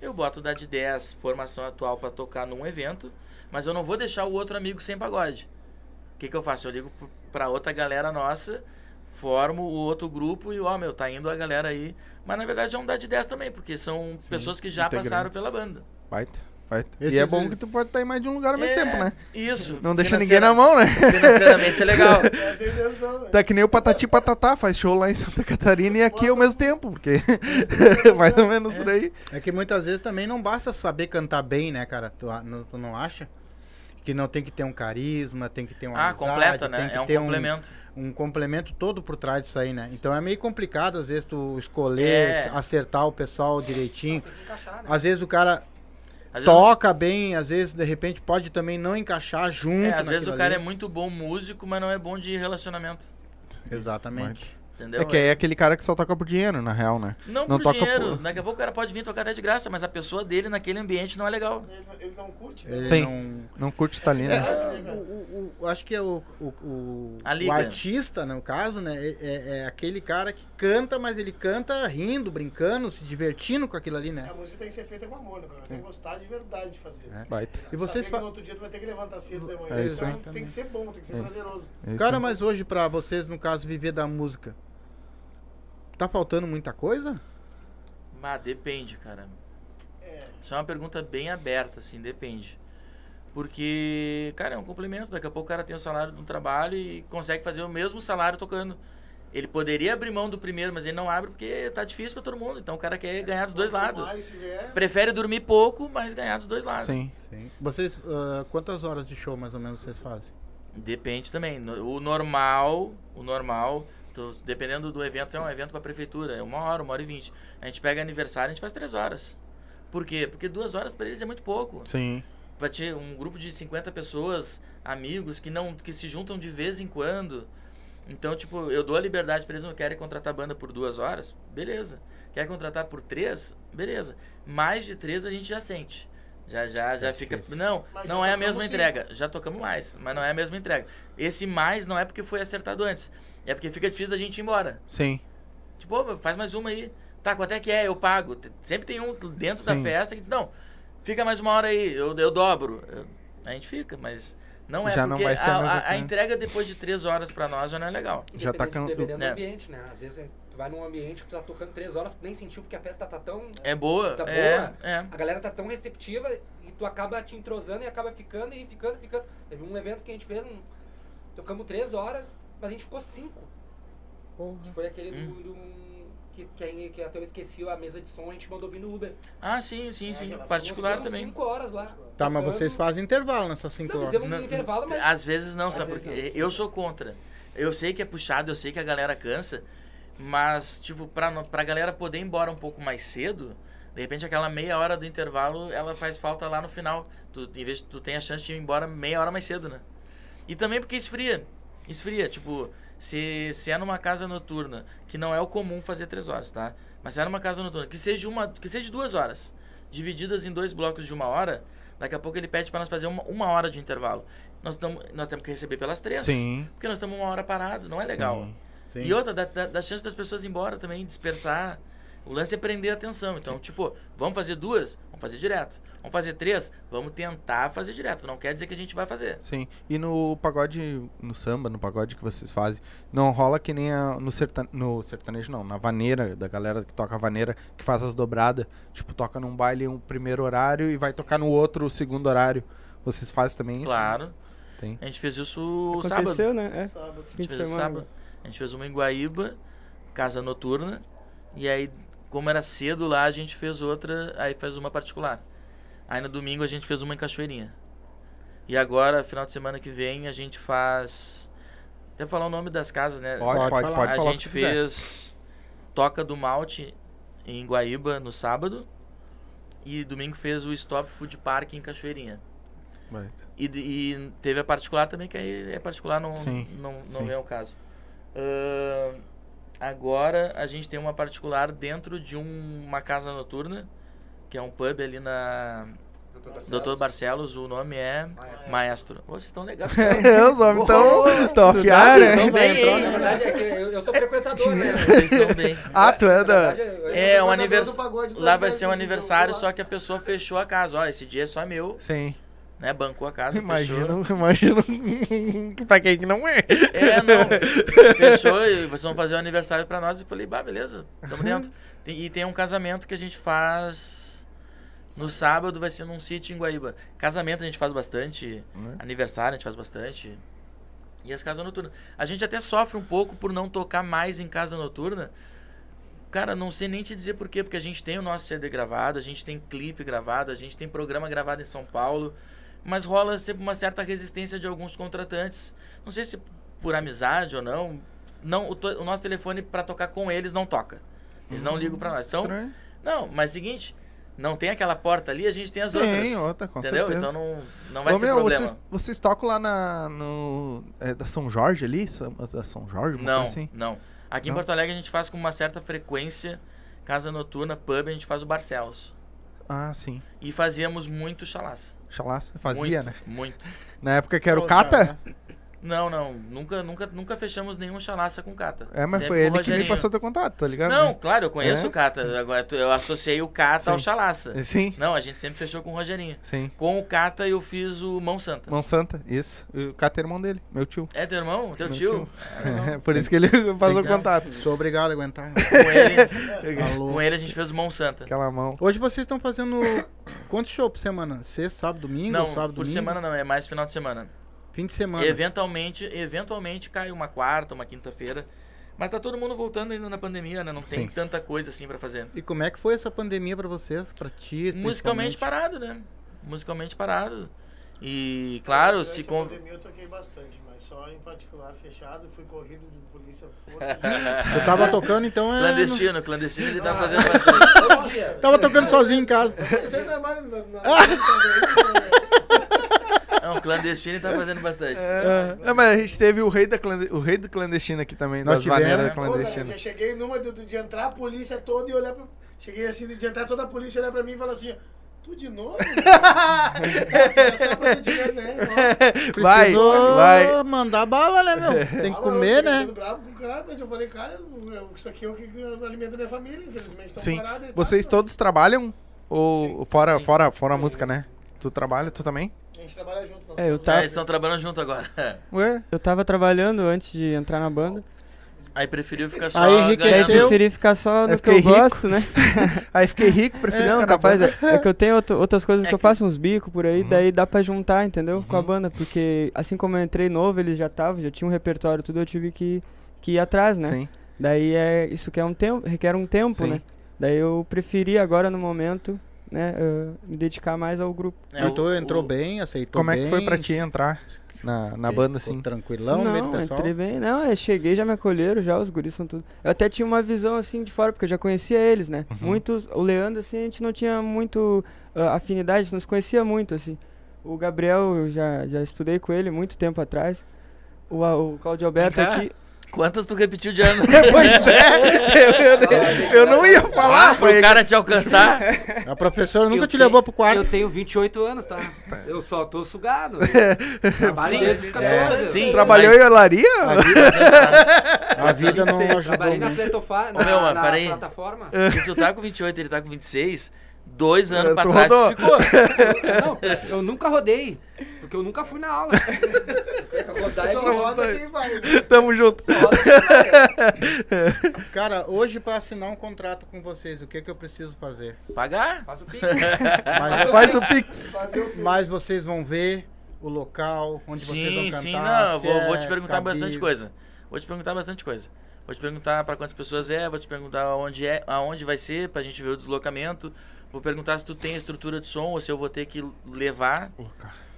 Eu boto da de 10 formação atual pra tocar num evento, mas eu não vou deixar o outro amigo sem pagode. O que, que eu faço? Eu ligo pra outra galera nossa, formo o outro grupo e, ó, meu, tá indo a galera aí. Mas na verdade é um dá de 10 também, porque são pessoas que já passaram pela banda.
Vai, vai. E é bom que tu pode estar em mais de um lugar ao mesmo
É,
tempo, né?
Isso.
Não deixa ninguém na mão, né?
Financeiramente é legal.
Essa é a intenção?
Tá que nem o Patati Patatá, faz show lá em Santa Catarina e aqui ao mesmo tempo, porque mais ou menos por aí.
É que muitas vezes também não basta saber cantar bem, né, cara? Tu, não, tu não acha? Que não tem que ter um carisma, tem que ter uma
Ah,
amizade,
completa,
tem
né?
que
É um
ter
complemento.
Um, um complemento todo por trás disso aí, né? Então é meio complicado, às vezes, tu escolher,
É.
acertar o pessoal direitinho.
Tem encaixar, né?
Às vezes o cara
vezes,
toca bem, às vezes, de repente, pode também não encaixar junto
é, às vezes o cara é
ali.
muito bom músico, mas não é bom de relacionamento.
Exatamente.
Entendeu?
É que é aquele cara que só toca por dinheiro, na real, né?
Não,
não
por
toca
dinheiro.
por-
Daqui a pouco o cara pode vir tocar até de graça, mas a pessoa dele naquele ambiente não é legal.
Ele, ele não curte, né?
Ele
Sim.
não...
Não curte estar ali, né?
É, o, o- o- acho que é o, o, o, artista, no caso, né? É, é- é aquele cara que canta, mas ele canta rindo, brincando, se divertindo com aquilo ali, né?
A música tem que ser feita com amor, né, cara? Tem que gostar de verdade de fazer.
Baita.
E vocês fa...
no outro dia tu vai ter que levantar cedo de manhã.
É isso
então tem que ser bom, tem que ser
É.
prazeroso.
É
Cara, mas hoje pra vocês, no caso, viver da música, tá faltando muita coisa?
Mas depende, cara.
É.
Isso é uma pergunta bem aberta, assim, depende. Porque, cara, é um complemento. Daqui a pouco o cara tem o salário de um trabalho e consegue fazer o mesmo salário tocando. Ele poderia abrir mão do primeiro, mas ele não abre porque tá difícil pra todo mundo. Então o cara quer ganhar dos dois lados. Prefere dormir pouco, mas ganhar dos dois lados.
Sim.
Sim. Vocês, ah, quantas horas de show mais ou menos vocês fazem?
Depende também. O normal, o normal, tu- dependendo do evento, é um evento pra prefeitura, é uma hora, uma hora e vinte. A gente pega aniversário, a gente faz três horas. Por quê? Porque duas horas pra eles é muito pouco.
Sim.
Pra ter um grupo de 50 pessoas, amigos, que não que se juntam de vez em quando. Então, tipo, eu dou a liberdade pra eles, não querem contratar banda por duas horas? Beleza. Quer contratar por três? Beleza. Mais de três a gente já sente. Já, já, já fica.
difícil.
Não,
Mas
não é a mesma
cinco.
entrega. Já tocamos mais, mas não é a mesma entrega. Esse mais não é porque foi acertado antes. É porque fica difícil da gente ir embora.
Sim.
Tipo, faz mais uma aí. Tá, quanto é que é? Eu pago. Sempre tem um dentro da
Sim.
festa que diz, não, fica mais uma hora aí, eu, eu dobro. Eu- a gente fica, mas não é
Já não
porque
vai ser a
a, a- entrega depois de três horas pra nós já não é legal.
E
Já tá
dependendo,
can-
dependendo
É.
do ambiente, né? Às vezes é, tu vai num ambiente que tu tá tocando três horas, tu nem sentiu porque a festa tá tão.
É boa,
Tá
é,
boa.
é.
A galera tá tão receptiva e tu acaba te entrosando e acaba ficando e ficando, ficando. Teve um evento que a gente fez, um, tocamos três horas, mas a gente ficou cinco. Que foi aquele
Hum.
do. do- que, que, aí- que até eu esqueci a mesa de som, a gente mandou vir no Uber.
Ah, sim, sim,
É,
sim. Particular também.
cinco horas lá.
Tá, mas vocês fazem intervalo nessas 5
Não,
horas.
fizemos um intervalo, mas.
Às vezes não, sabe
Às
por
vezes
quê?
não.
Eu sou contra. Eu sei que é puxado, eu sei que a galera cansa, mas, tipo, pra, pra galera poder ir embora um pouco mais cedo, de repente aquela meia hora do intervalo, ela faz falta lá no final. Tu, em vez de tu tem a chance de ir embora meia hora mais cedo, né? E também porque esfria. Esfria, tipo, se, se é numa casa noturna, que não é o comum fazer três horas, tá? Mas se é numa casa noturna, que seja uma, que seja duas horas, divididas em dois blocos de uma hora, daqui a pouco ele pede para nós fazer uma, uma hora de intervalo. Nós, tamo, nós temos que receber pelas três.
Sim.
Porque nós estamos uma hora parado, não é legal.
Sim.
Sim.
E outra, dá, dá, dá chance das pessoas ir embora também, dispersar. O lance é prender a atenção. Então, tipo, vamos fazer duas? Vamos fazer direto. Vamos fazer três? Vamos tentar fazer direto. Não quer dizer que a gente vai fazer.
Sim. E no pagode, no samba, no pagode que vocês fazem, não rola que nem a- no, no sertanejo, não, na vaneira, da galera que toca a vaneira, que faz as dobradas. Tipo, toca num baile um primeiro horário e vai tocar no outro o segundo horário. Vocês fazem também isso?
Claro.
Tem.
A gente fez isso sábado.
Aconteceu, né? É.
Sábado.
A gente fez
semana.
sábado. A gente fez uma em Guaíba, casa noturna. E aí, como era cedo lá, a gente fez outra, aí fez uma particular. Aí no domingo a gente fez uma em Cachoeirinha. E agora, final de semana que vem, a gente faz. Deve falar o nome das casas, né?
Pode,
Pode
pode,
falar.
pode
a
falar
gente fez Toca do Malte em Guaíba no sábado. E domingo fez o Stop Food Park em Cachoeirinha. E, e teve a particular também, que aí é particular, não,
Sim,
não, não
sim.
é o caso. Ahn, agora a gente tem uma particular dentro de um- uma casa noturna, que é um pub ali na Doutor Barcelos, o nome é
Maestro.
Maestro. Vocês estão legais.
É, os homens estão tão afiados, né?
estão bem,
Na verdade, é que eu, eu sou frequentador, né?
Vocês estão bem.
Ah, tu é da.
É, um anivers...
do pagode do
Lá vai ser um aniversário,
então, lá.
só que a pessoa fechou a casa. Ó, esse dia é só meu,
Sim.
Né? Bancou a casa, fechou.
Imagino, pra quem que não é.
É, não. Fechou e vocês vão fazer o aniversário pra nós. E falei, bah, beleza, tamo dentro. Tem- e tem um casamento que a gente faz no sábado, vai ser num sítio em Guaíba. Casamento a gente faz bastante,
Né?
aniversário a gente faz bastante. E as casas noturnas. A gente até sofre um pouco por não tocar mais em casa noturna. Cara, não sei nem te dizer por quê, porque a gente tem o nosso CD gravado, a gente tem clipe gravado, a gente tem programa gravado em São Paulo, mas rola sempre uma certa resistência de alguns contratantes. Não sei se por amizade ou não. Não, o, o nosso telefone para tocar com eles não toca. Eles não ligam para nós. Então,
Estranho.
não, mas seguinte, não tem aquela porta ali, a gente tem as
Tem
outras.
outra, com
entendeu?
certeza.
Então não, não vai
Ô,
ser
meu,
problema.
vocês, vocês tocam lá na. No, é, da São Jorge ali? São- Da São Jorge?
Não,
assim?
não. Aqui em
Não?
Porto Alegre a gente faz com uma certa frequência casa noturna, pub, a gente faz o Barcelos.
Ah, sim.
E fazíamos muito chalaça.
Chalaça. Fazia,
muito,
né?
Muito.
Na época que era o Cata?
né?
Não, não. Nunca, nunca, nunca fechamos nenhum chalaça com Cata.
É, mas
Sempre
foi
o
ele que me passou teu contato, tá ligado?
Não,
né?
claro, eu conheço
É?
o Cata. Agora eu associei o Cata ao
Sim.
chalaça.
Sim,
Não, a gente sempre fechou com o Rogerinho.
sim.
Com o Cata eu fiz o Mão Santa.
Mão Santa, isso. O Cata é irmão dele, meu tio.
É teu irmão? Teu
Meu
tio?
tio.
Ah, legal.
Por isso que ele passou o contato.
Sou obrigado a aguentar.
com, ele,
Alô.
com ele a gente fez o Mão Santa.
Aquela mão.
Hoje vocês estão fazendo quantos shows por semana? Sexta, sábado, domingo?
Não,
sábado,
por
domingo?
semana não, é mais final de semana.
Fim de semana.
Eventualmente, eventualmente cai uma quarta, uma quinta-feira. Mas tá todo mundo voltando ainda na pandemia, né? Não tem
Sim.
tanta coisa assim pra fazer.
E como é que foi essa pandemia pra vocês? Pra ti?
Musicalmente parado, né? Musicalmente parado. E, claro,
Durante
se
a
com...
pandemia eu toquei bastante, mas só em particular fechado, fui corrido de polícia força.
Eu tava tocando, então é.
Clandestino, clandestino ele tá
Ah.
fazendo bastante.
Tava tocando sozinho em casa.
Ainda é mais. Na, na,
Não, O clandestino tá fazendo bastante.
É, não, mas a gente teve o rei, da clande- o rei do clandestino aqui também,
Nós
das
Ô, velho,
clandestinas.
eu já cheguei numa de, de entrar a polícia toda e olhar pra. Cheguei assim, de entrar toda a polícia olhar pra mim e falar assim: Tu de novo? é, né?
Vai,
Precisou
vai.
mandar bala, né, meu? Tem que comer,
eu
né?
fiquei bravo com o cara, mas eu falei, cara, eu- isso aqui é o que alimenta minha família, infelizmente.
Sim.
parado,
Vocês
tá.
todos trabalham? Ou fora,
Sim.
fora, fora a música, né? Tu trabalha, tu também?
A gente trabalha junto.
É, eu tá-
Ah, eles estão trabalhando junto agora.
Ué?
Eu tava trabalhando antes de entrar na banda.
Aí preferiu ficar só
Aí
aí
enriqueceu.
ganhando.
preferi ficar só no
Eu
que eu
rico.
gosto, né?
Aí fiquei rico, prefiro
Não,
ficar na
capaz,
banda.
é, é que eu tenho outro- outras coisas
É
que eu
que-
faço, uns bicos por aí,
Uhum.
daí dá pra juntar, entendeu? Com a
Uhum.
banda, porque assim como eu entrei novo, eles já estavam, já tinham um repertório, tudo, eu tive que, que ir atrás, né?
Sim.
Daí é, isso quer um tempo, requer um tempo,
Sim.
né? Daí eu preferi agora no momento, né, eh, me dedicar mais ao grupo.
É,
Mas tu
o-
entrou
o-
bem, aceitou
Como é
bem.
que foi pra ti entrar na, na banda assim?
Tranquilão no meio do
não,
pessoal?
entrei bem. Não, eu cheguei, já me acolheram, já os guris são tudo. Eu até tinha uma visão assim de fora, porque eu já conhecia eles, né?
Uhum.
Muitos, o Leandro assim, a gente não tinha muito ah, afinidade, a gente não se conhecia muito assim. O Gabriel, eu já já estudei com ele muito tempo atrás. O, o Claudio Alberto aqui,
Quantas tu repetiu de ano?
pois é, eu, eu- eu não ia falar,
Pro
foi
cara te alcançar.
A professora nunca
Eu
te
tenho-
levou pro quarto.
Eu tenho 28 anos, tá? Eu só tô sugado. Trabalho
Sim.
desde os 14.
Sim.
Trabalhou
mas-
em olaria?
A vida, a vida não ajudou
Trabalhei na
Ô,
na,
meu, mano,
na
peraí.
plataforma.
Se tu tá com 28 e ele tá com 26, dois anos
É,
pra
tu
trás
rodou.
ficou.
Não, eu nunca rodei. Porque eu nunca fui na aula. Rodar é
Só
que
roda quem vai.
Tamo junto.
Cara, hoje pra assinar um contrato com vocês, o que que eu preciso fazer?
Pagar?
Faz o pix.
Mas,
Faz o pix.
Mas vocês vão ver o local onde vocês vão
Sim,
cantar.
sim, não. Vou, vou
é
te perguntar
cabível.
bastante coisa. Vou te perguntar bastante coisa. Vou te perguntar pra quantas pessoas é, vou te perguntar onde é, aonde vai ser, pra gente ver o deslocamento. Vou perguntar se tu tem a estrutura de som ou se eu vou ter que levar,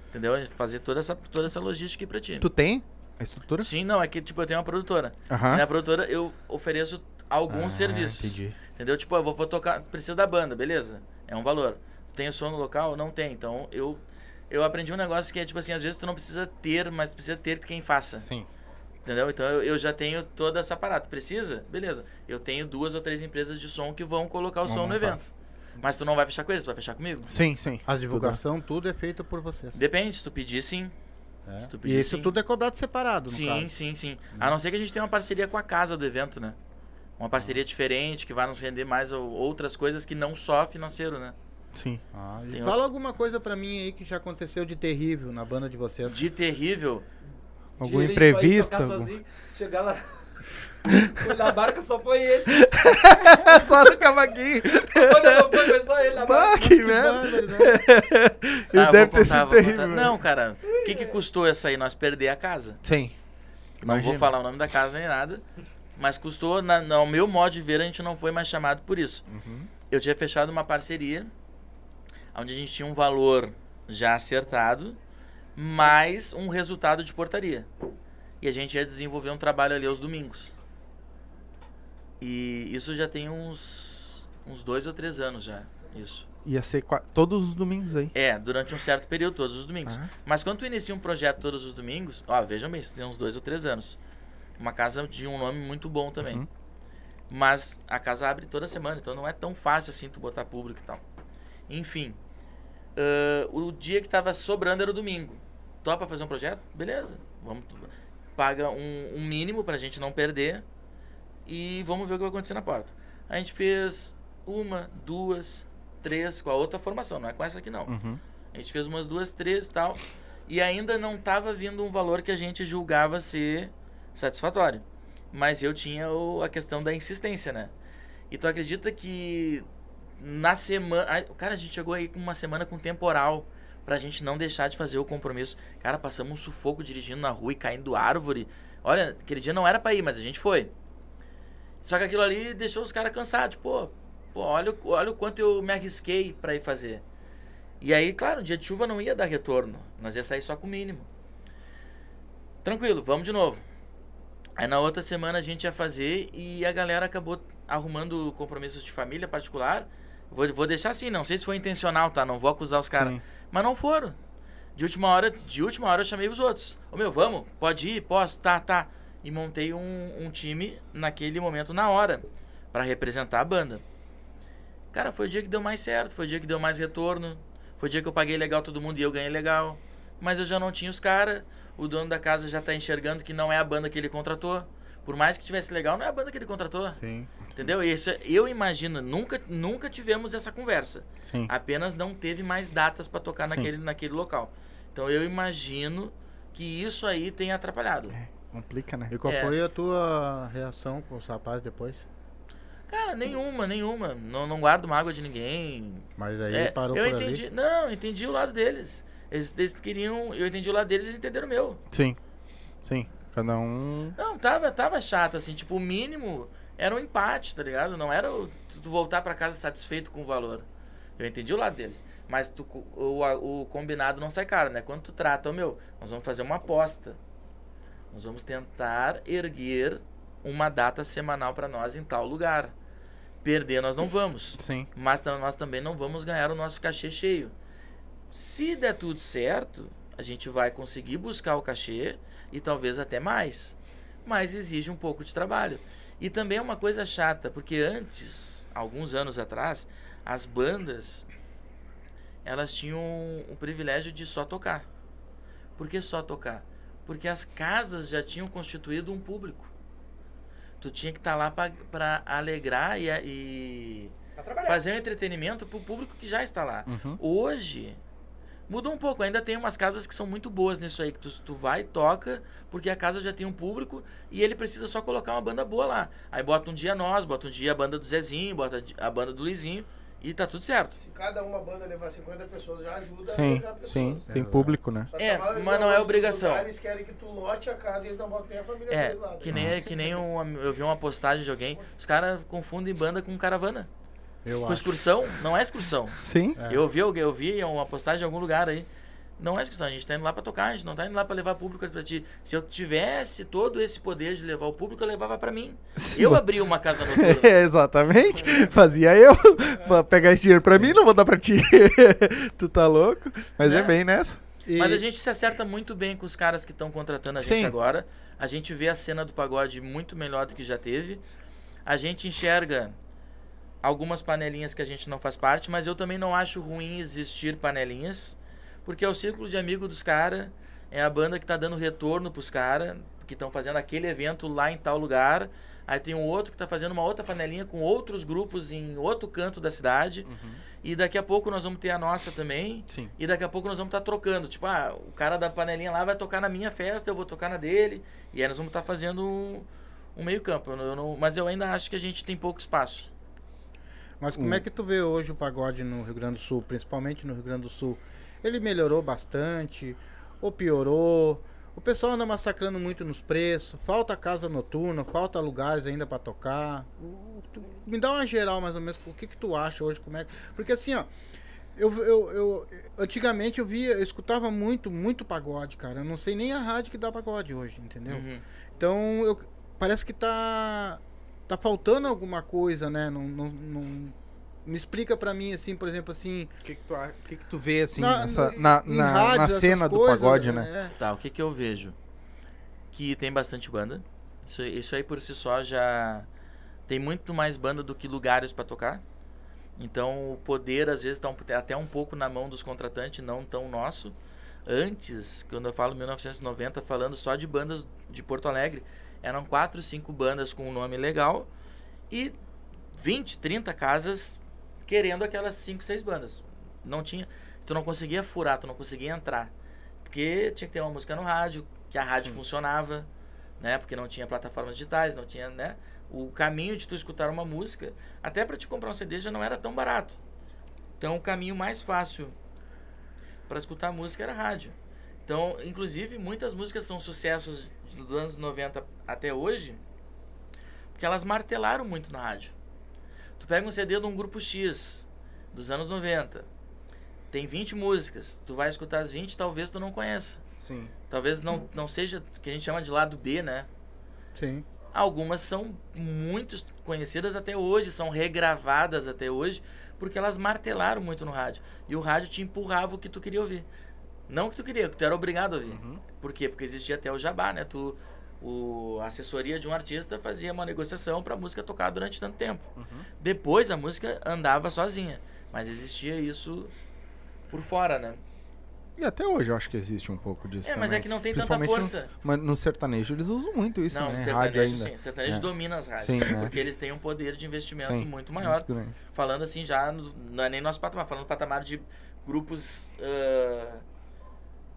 entendeu? A gente Fazer toda essa, toda essa logística aqui pra ti.
Tu tem a estrutura?
Sim, não, é que tipo, eu tenho uma produtora.
Aham.
Na produtora eu ofereço alguns
Ah,
serviços.
Entendi.
Entendeu? Tipo, eu vou, vou tocar, precisa da banda, beleza? É um valor. Tu tem o som no local? Não tem. Então eu eu aprendi um negócio que é tipo assim, às vezes tu não precisa ter, mas tu precisa ter quem faça.
Sim.
Entendeu? Então eu, eu já tenho toda essa parada. Precisa? Beleza. Eu tenho duas ou três empresas de som que vão colocar o
Vão
som no
montar.
evento. Mas tu não vai fechar com eles, tu vai fechar comigo?
Sim, sim.
A divulgação, tudo é feito por vocês.
Depende, se tu pedir sim.
É.
Se tu
E
pedir,
isso
sim.
tudo é cobrado separado, no
Sim,
caso.
sim, sim. A não ser que a gente tenha uma parceria com a casa do evento, né? Uma parceria diferente que vai nos render mais ou- outras coisas que não só financeiro, né?
Sim.
Ah, e fala
outros-
alguma coisa pra mim aí que já aconteceu de terrível na banda de vocês.
De terrível.
Algum imprevisto? algum-
sozinho, chegar lá. Foi na barca, só foi ele.
Só no cavaquinho.
Quando eu foi só ele na
Bah,
barca.
que
Que
merda.
barbaridade.
Ele
Ah, eu
deve
vou
ter
contar,
sido
vou contar.
terrível.
Não, cara. O que, que custou essa aí? Nós perder a casa.
Sim.
Não
Imagina.
vou falar o nome da casa nem nada. Mas custou, na, no meu modo de ver, a gente não foi mais chamado por isso.
Uhum.
Eu tinha fechado uma parceria onde a gente tinha um valor já acertado, mais um resultado de portaria. E a gente ia desenvolver um trabalho ali aos domingos. E isso já tem uns, uns dois ou três anos já. Isso.
Ia ser todos os domingos aí.
É, durante um certo período, todos os domingos.
Ah.
Mas quando tu inicia um projeto todos os domingos, ó, vejam bem, isso tem uns dois ou três anos. Uma casa de um nome muito bom também.
Uhum.
Mas a casa abre toda semana, então não é tão fácil assim tu botar público e tal. Enfim, ãh, o dia que tava sobrando era o domingo. Topa fazer um projeto? Beleza, vamos. Paga um, um mínimo pra gente não perder e vamos ver o que vai acontecer na porta. A gente fez uma, duas, três com a outra formação, não é com essa aqui não.
Uhum.
A gente fez umas duas, três e tal. E ainda não tava vindo um valor que a gente julgava ser satisfatório. Mas eu tinha o- a questão da insistência, né? E tu acredita que na semana. Cara, a gente chegou aí com uma semana com temporal pra gente não deixar de fazer o compromisso. Cara, passamos um sufoco dirigindo na rua e caindo árvore. Olha, aquele dia não era pra ir, mas a gente foi. Só que aquilo ali deixou os caras cansados. Pô, pô olha, o- olha o quanto eu me arrisquei pra ir fazer. E aí, claro, um dia de chuva não ia dar retorno. Nós ia sair só com o mínimo. Tranquilo, vamos de novo. Aí na outra semana a gente ia fazer e a galera acabou arrumando compromissos de família particular. Vou, vou deixar assim, não sei se foi intencional, tá? Não vou acusar os caras. Mas não foram. De última hora, de última hora eu chamei os outros. Ô meu, vamos? Pode ir? Posso? Tá, tá. E montei um, um time naquele momento, na hora, pra representar a banda. Cara, foi o dia que deu mais certo, foi o dia que deu mais retorno. Foi o dia que eu paguei legal todo mundo e eu ganhei legal. Mas eu já não tinha os caras. O dono da casa já tá enxergando que não é a banda que ele contratou. Por mais que tivesse legal, não é a banda que ele contratou.
Sim,
Entendeu? Isso, é- eu imagino, nunca, nunca tivemos essa conversa.
sim.
Apenas não teve mais datas para tocar
Sim.
naquele, naquele local. Então eu imagino que isso aí tenha atrapalhado.
Complica, né?
E qual
É.
foi a tua reação com os rapazes depois?
Cara, nenhuma, nenhuma. Não, não guardo mágoa de ninguém.
Mas aí
É,
parou
eu
por
entendi.
ali.
Não, eu entendi o lado deles. Eles, eles queriam. Eu entendi o lado deles e eles entenderam o meu.
Sim. Sim. Cada um.
Não, tava, tava chato, assim, tipo, o mínimo era um empate, tá ligado? Não era o, tu voltar pra casa satisfeito com o valor. Eu entendi o lado deles. Mas tu o, o combinado não sai caro, né? Quando tu trata, ô meu, nós vamos fazer uma aposta. Nós vamos tentar erguer uma data semanal pra nós em tal lugar. Perder nós não vamos.
Sim.
Mas nós também não vamos ganhar o nosso cachê cheio. Se der tudo certo, a gente vai conseguir buscar o cachê e talvez até mais. Mas exige um pouco de trabalho. E também é uma coisa chata, porque antes, alguns anos atrás, as bandas elas tinham o privilégio de só tocar. Por que só tocar? Porque as casas já tinham constituído um público. Tu tinha que estar lá para alegrar e, e fazer um entretenimento pro público que já está lá.
Uhum.
Hoje, mudou um pouco. Ainda tem umas casas que são muito boas nisso aí. Que tu, tu vai e toca, porque a casa já tem um público e ele precisa só colocar uma banda boa lá. Aí bota um dia nós, bota um dia a banda do Zezinho, bota a banda do Luizinho e tá tudo certo.
Se cada uma banda levar 50 pessoas, já ajuda a
Sim,
pegar pessoas.
sim. Tem
Exato.
público, né?
É,
a
mas não é obrigação.
lugares querem que tu lote a casa e eles não botam nem a família
É,
deles lá. né?
que nem, que nem um, eu vi uma postagem de alguém, os caras confundem banda com caravana.
Eu
Com
acho.
excursão, não é excursão.
Sim.
É.
Eu vi, eu vi uma postagem em algum lugar aí. Não é excursão, a gente tá indo lá pra tocar, a gente não tá indo lá pra levar público pra ti. Se eu tivesse todo esse poder de levar o público, eu levava pra mim. Eu abri uma casa noturna.
É, exatamente. Fazia eu. Vou pegar esse dinheiro pra mim, não vou dar pra ti. tu tá louco? Mas é
Né?
bem nessa.
E-
Mas a gente se acerta muito bem com os caras que estão contratando a gente
Sim.
agora. A gente vê a cena do pagode muito melhor do que já teve. A gente enxerga algumas panelinhas que a gente não faz parte, mas eu também não acho ruim existir panelinhas, porque é o círculo de amigo dos caras, é a banda que tá dando retorno pros caras, que estão fazendo aquele evento lá em tal lugar. Aí tem um outro que tá fazendo uma outra panelinha com outros grupos em outro canto da cidade. E daqui a pouco nós vamos ter a nossa também.
Sim.
E daqui a pouco nós vamos estar trocando. Tipo, ah, o cara da panelinha lá vai tocar na minha festa, eu vou tocar na dele. E aí nós vamos estar fazendo um, um meio campo. Eu não- eu não- mas eu ainda acho que a gente tem pouco espaço.
Mas como é que tu vê hoje o pagode no Rio Grande do Sul, principalmente no Rio Grande do Sul? Ele melhorou bastante ou piorou? O pessoal anda massacrando muito nos preços, falta casa noturna, falta lugares ainda pra tocar. Me dá uma geral mais ou menos, o que que tu acha hoje, como é que... Porque assim, ó, eu, eu, eu- antigamente eu via, eu escutava muito, muito pagode, cara. Eu não sei nem a rádio que dá pagode hoje, entendeu?
Uhum.
Então, eu, parece que tá tá faltando alguma coisa, né? Não, não, não- me explica pra mim assim, por exemplo, assim,
O que, que, tu, que, que tu vê, assim,
na,
nessa-
em
na,
em
na,
rádio,
na cena do
coisas,
pagode, né?
é.
Tá, o que que eu vejo? Que tem bastante banda. Isso, isso aí por si só já tem muito mais banda do que lugares pra tocar. Então o poder às vezes tá um- até um pouco na mão dos contratantes, não tão nosso. Antes, quando eu falo 1990, falando só de bandas de Porto Alegre, eram quatro, cinco bandas com um nome legal e 20, 30 casas querendo aquelas 5, 6 bandas. Não tinha, tu não conseguia furar, tu não conseguia entrar. Porque tinha que ter uma música no rádio, que a rádio
Sim.
funcionava, né? Porque não tinha plataformas digitais, não tinha, né? O caminho de tu escutar uma música, até para te comprar um CD já não era tão barato. Então o caminho mais fácil para escutar música era rádio. Então, inclusive, muitas músicas são sucessos dos anos 90 até hoje, porque elas martelaram muito na rádio. Tu pega um CD de um grupo X dos anos 90, tem 20 músicas, tu vai escutar as 20, talvez tu não conheça.
Sim.
Talvez não, não seja o que a gente chama de lado B, né?
Sim.
Algumas são muito conhecidas até hoje, são regravadas até hoje, porque elas martelaram muito no rádio. E o rádio te empurrava o que tu queria ouvir. Não que tu queria, que tu era obrigado a ouvir.
Uhum.
Por quê? Porque existia até o jabá, né? Tu, o, a assessoria de um artista fazia uma negociação pra música tocar durante tanto tempo.
Uhum.
Depois a música andava sozinha. Mas existia isso por fora, né?
E até hoje eu acho que existe um pouco disso
É, mas
também.
é que não tem tanta força.
nos- mas no sertanejo eles usam muito isso,
não,
né?
sertanejo
Rádio ainda.
sim. Sertanejo
É.
domina as rádios.
Sim, né?
Porque eles têm um poder de investimento
Sim,
muito maior.
Muito
falando assim já, no- não é nem nosso patamar, falando patamar de grupos ah,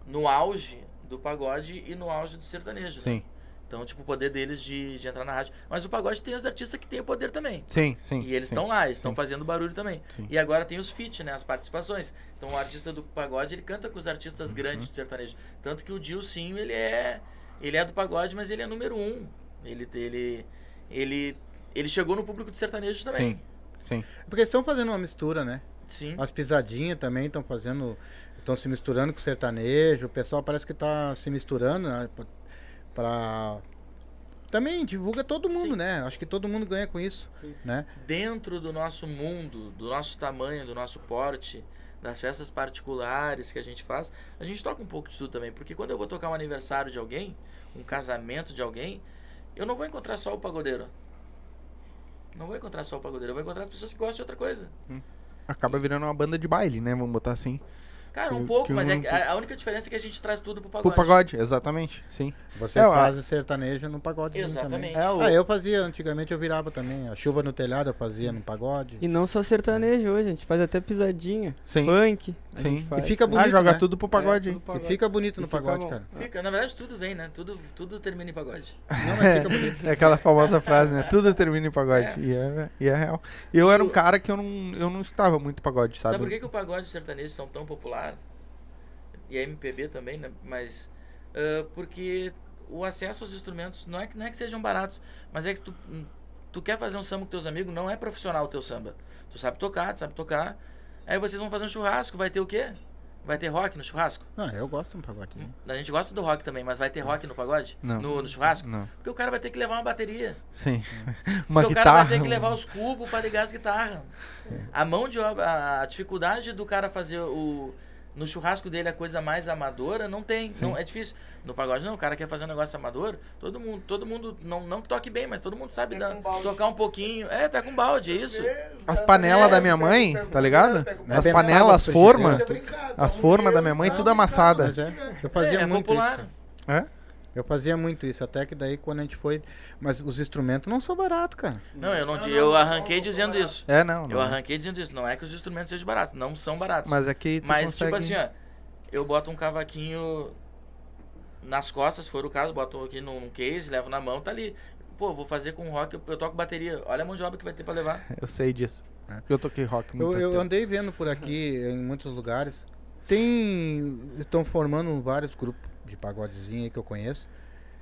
no auge do pagode e no auge do sertanejo. né? Então, tipo, o poder deles de, de entrar na rádio. Mas o pagode tem os artistas que têm o poder também.
sim, sim.
E eles estão lá, eles estão fazendo barulho também.
Sim.
E agora tem os feat, né? As participações. Então o artista do pagode, ele canta com os artistas
Uhum.
grandes do sertanejo. Tanto que o Dilcinho, ele é. Ele é do pagode, mas ele é número um. Ele, ele, ele, ele chegou no público do sertanejo também.
Sim, sim.
Porque eles estão fazendo uma mistura, né?
Sim.
As pisadinhas também estão fazendo. Estão se misturando com o sertanejo. O pessoal parece que tá se misturando, né? Pra- Pra. Também divulga todo mundo,
Sim.
né? Acho que todo mundo ganha com isso, né?
dentro do nosso mundo, do nosso tamanho, do nosso porte, das festas particulares que a gente faz, a gente toca um pouco de tudo também. Porque quando eu vou tocar um aniversário de alguém, um casamento de alguém, eu não vou encontrar só o pagodeiro. Não vou encontrar só o pagodeiro, eu vou encontrar as pessoas que gostam de outra coisa.
Acaba virando uma banda de baile, né? Vamos botar assim.
Cara, um
Que-
pouco,
que
mas é
um
a, a única diferença é que a gente traz tudo pro
Pro
pagode.
pagode, exatamente. Sim.
Vocês
É,
fazem sertanejo no pagodezinho
Exatamente.
também.
É o-
Ah, eu fazia, antigamente eu virava também. A chuva no telhado eu fazia no pagode.
E não só sertanejo hoje, a gente faz até pisadinha.
Sim.
Funk. a
Sim.
faz.
E fica
Ah,
bonito,
joga
né?
tudo pro pagode,
É,
hein?
tudo
E fica bonito
E
no
fica
pagode,
bom.
cara.
Fica, na verdade tudo vem, né? Tudo, tudo termina em pagode.
Não, mas fica bonito.
É aquela famosa frase, né? Tudo termina em pagode.
É.
E, é, e é real. Eu era um cara que eu não, eu não escutava muito pagode, sabe?
Sabe por que, que o pagode e o sertanejo são tão populares? E a MPB também, né? Mas. ah, porque o acesso aos instrumentos não é, que, não é que sejam baratos, mas é que tu, tu quer fazer um samba com teus amigos, não é profissional o teu samba. Tu sabe tocar, tu sabe tocar. Aí vocês vão fazer um churrasco, vai ter o quê? Vai ter rock no churrasco?
Não, eu gosto de um pagode.
A gente gosta do rock também, mas vai ter rock no pagode?
Não.
No, no churrasco?
Não.
Porque o cara vai ter que levar uma bateria.
Sim. Uma
Porque o
guitarra.
cara vai ter que levar os cubos para ligar as guitarras. A mão de obra, a dificuldade do cara fazer o. No churrasco dele a coisa mais amadora não tem. Não, é difícil. No pagode não, o cara quer fazer um negócio amador, todo mundo, todo mundo, não, não que toque bem, mas todo mundo sabe dar-
um
tocar um pouquinho. É, tá com balde, é isso.
As panelas da minha mãe, tá ligado? As panelas, as formas, as formas da minha mãe, tudo amassada.
Mas é, eu fazia
É, é
muito
popular.
isso, cara.
É?
Eu fazia muito isso, até que daí quando a gente foi. Mas os instrumentos não são baratos, cara.
Não, eu não,
Não, não,
eu arranquei
não
dizendo isso.
É, não.
Eu arranquei dizendo isso. Não é que os instrumentos sejam baratos, não são baratos.
Mas é que tu
Mas,
consegue...
tipo assim, ó, eu boto um cavaquinho nas costas, se for o caso, boto aqui num case, levo na mão, tá ali. Pô, vou fazer com rock, eu, toco bateria. Olha a mão de obra que vai ter pra levar.
Eu sei disso. Porque eu toquei rock muito
Eu, eu andei vendo por aqui, em muitos lugares. Tem. Estão formando vários grupos de pagodezinho aí que eu conheço.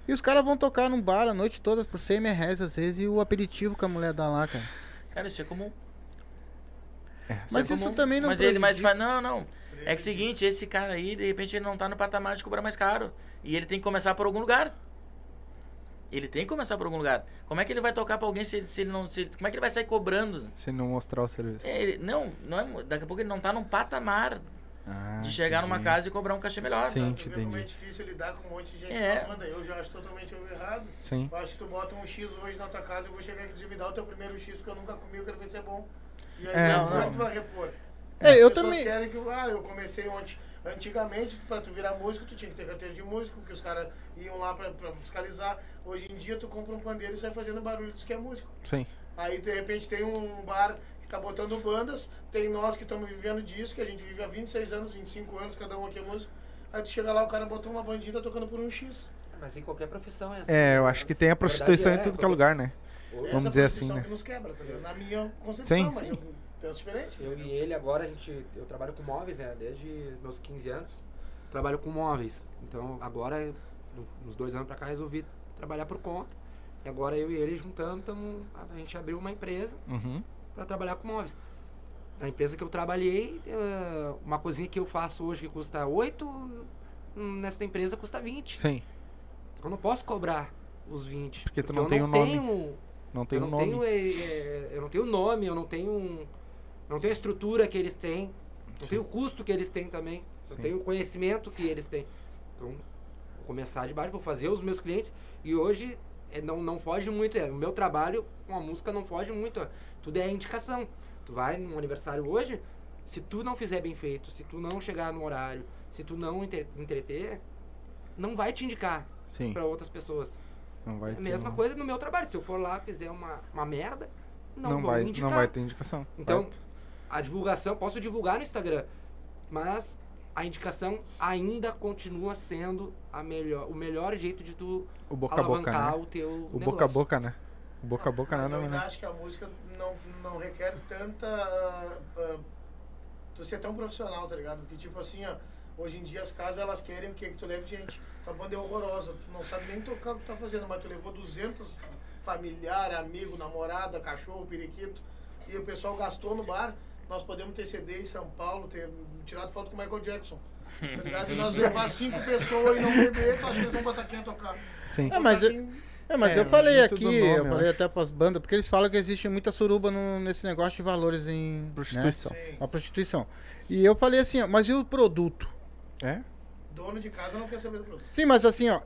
E os caras vão tocar num bar a noite toda por 100 mil reais às vezes e o aperitivo que a mulher dá lá, cara.
Cara, isso é comum.
Mas
é
isso
comum.
também não
Mas ele mais
prejudica.
faz. Não, não. É que é o seguinte, esse cara aí, de repente, ele não tá no patamar de cobrar mais caro. E ele tem que começar por algum lugar. Ele tem que começar por algum lugar. Como é que ele vai tocar pra alguém se, ele- se ele não. se como é que ele vai sair cobrando?
Se não mostrar o serviço.
É, ele- não, não é, daqui a pouco ele não tá num patamar
Ah,
de chegar numa
entendi.
casa e cobrar um cachê melhor.
Sim.
Tu vê como é
entendi.
difícil lidar com um monte de gente
É.
na banda. Eu já acho totalmente errado.
Sim.
Eu acho que tu bota um X hoje na tua casa, eu vou chegar aqui e dizer, me dá o teu primeiro X, porque eu nunca comi, eu quero ver se é bom. E aí,
É,
como é
não.
que tu vai repor?
É,
As
eu também-
querem que, ah, eu comecei ontem. Antigamente, pra tu virar músico, tu tinha que ter carteira de músico, porque os caras iam lá pra, pra fiscalizar. Hoje em dia, tu compra um pandeiro e sai fazendo barulho, diz que é músico.
Sim.
Aí, de repente, tem um bar que tá botando bandas, tem nós que estamos vivendo disso, que a gente vive há 26 anos, 25 anos, cada um aqui é músico. Aí tu chega lá, o cara botou uma bandinha tá tocando por um X.
Mas em qualquer profissão é assim.
É, eu
né?
acho que tem a prostituição
verdade,
em tudo
é,
que é lugar, né?
Hoje,
Vamos
Essa
dizer
profissão
assim, né?
que nos quebra, tá ligado? Na minha concepção,
Sim,
mas
sim.
eu penso diferente.
Eu e ele agora, a gente, eu trabalho com móveis, né? Desde meus 15 anos, trabalho com móveis. Então agora, nos dois anos pra cá, resolvi trabalhar por conta. E agora eu e ele juntando, tamo, a gente abriu uma empresa
Uhum.
Para trabalhar com móveis. Na empresa que eu trabalhei, uma coisinha que eu faço hoje que custa 8, hum, nessa empresa custa 20.
Sim.
Eu não posso cobrar os 20.
Porque tu
porque
não
eu
tem o nome.
Tenho,
Não tem
eu não
nome.
tenho, eh, eu não tenho nome, eu não tenho, não tenho a estrutura que eles têm, não tenho o custo que eles têm também. Eu tenho o conhecimento que eles têm. Então, vou começar de baixo, vou fazer os meus clientes. E hoje é, não, não foge muito. É, o meu trabalho com a música não foge muito. é, tudo é indicação. Tu vai num aniversário hoje, se tu não fizer bem feito, se tu não chegar no horário, se tu não entre- entreter, não vai te indicar para outras pessoas.
Não vai
É a mesma coisa no meu trabalho. Se eu for lá fizer uma, uma merda, não,
Não, vai,
indicar.
não vai ter indicação.
Então, a divulgação, posso divulgar no Instagram, mas a indicação ainda continua sendo a melhor, o melhor jeito de tu
o boca a boca,
alavancar
né?
o teu
O
negócio.
boca a boca, né? Boca a boca
Mas
nada
eu ainda
né?
acho que a música não, não requer tanta. ah, ah, tu ser tão profissional, tá ligado? Porque, tipo assim, ó, hoje em dia as casas elas querem o quê? Que tu leve gente. Tua banda é horrorosa, tu não sabe nem tocar o que tu tá fazendo, mas tu levou 200 familiar, amigo, namorada, cachorro, periquito, e o pessoal gastou no bar. Nós podemos ter CD em São Paulo, ter tirado foto com o Michael Jackson. Tá ligado? E nós levar cinco pessoas e não beber, tu acha que eles vão botar quem a tocar?
Sim.
É, mas
Botar
eu-
quem-
É, mas
É,
eu falei aqui,
nome,
eu
eu
falei
acho.
até pras bandas, porque eles falam que existe muita suruba no- nesse negócio de valores em
Prostituição.
Né? A prostituição. E eu falei assim, ó, mas e o produto?
É?
Dono de casa não quer saber do produto.
Sim, mas assim, ó.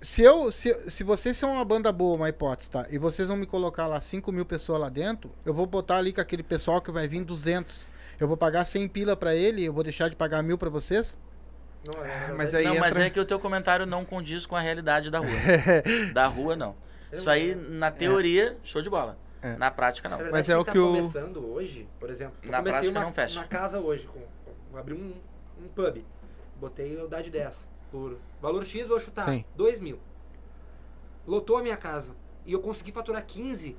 Se, eu, se, se vocês são uma banda boa, uma hipótese, tá? E vocês vão me colocar lá 5 mil pessoas lá dentro, eu vou botar ali com aquele pessoal que vai vir 200. Eu vou pagar 100 pila pra ele, eu vou deixar de pagar mil pra vocês?
Não, é,
Mas
verdade,
aí
não, mas
entra-
é que o teu comentário não condiz com a realidade da rua. da rua, não. Isso aí, na teoria, show de bola.
É.
Na prática, não.
na
Mas é
quem
o
tá
que o-
começando hoje, por exemplo, eu
Na prática
uma,
não fecha.
uma casa hoje, com, vou abrir um, um pub, botei o de 10, por valor X vou chutar,
Sim.
2 mil. Lotou a minha casa e eu consegui faturar 15,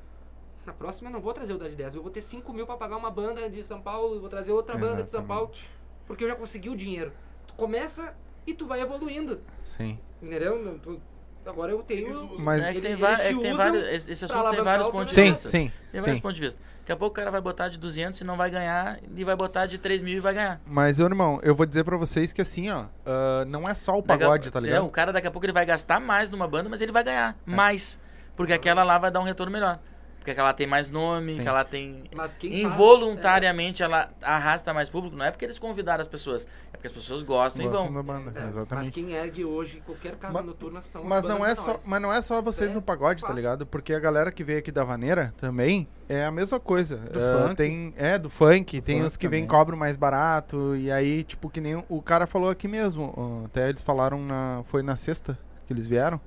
na próxima eu não vou trazer o de 10, eu vou ter 5 mil pra pagar uma banda de São Paulo, eu vou trazer outra banda de São Paulo,
Exatamente.
porque eu já consegui o dinheiro. Começa e tu vai evoluindo,
Sim.
entendeu? Não, tu- agora eu tenho...
Mas
é que tem,
eles
é que tem vários. Esse, assunto tem vários pontos de
teu
sim,
vista.
sim,
Tem vários
sim.
pontos de vista. Daqui a pouco o cara vai botar de 200 e não vai ganhar, e vai botar de 3 mil e vai ganhar.
Mas, irmão, eu vou dizer pra vocês que assim, ó, ah, não é só o
a-
pagode, tá
é,
ligado?
o cara daqui a pouco ele vai gastar mais numa banda, mas ele vai ganhar mais. Porque aquela lá vai dar um retorno melhor. Porque aquela tem mais nome,
Sim.
que ela tem.
Mas quem faz-
Involuntariamente ela arrasta mais público. Não é porque eles convidaram as pessoas, é porque as pessoas gostam,
Gostam
e vão.
da banda,
É, Mas
exatamente.
quem ergue hoje qualquer casa
Ma-
noturna são as
Mas não, é só, mas não é só vocês
É,
no pagode, tá ligado? Porque a galera que veio aqui da Vaneira também é a mesma coisa.
Do
Ah,
funk.
Tem, é, do funk. tem
funk
os que vêm
também.
cobram mais barato. E aí, tipo, que nem o- cara falou aqui mesmo. Até eles falaram na. Foi na sexta que eles vieram.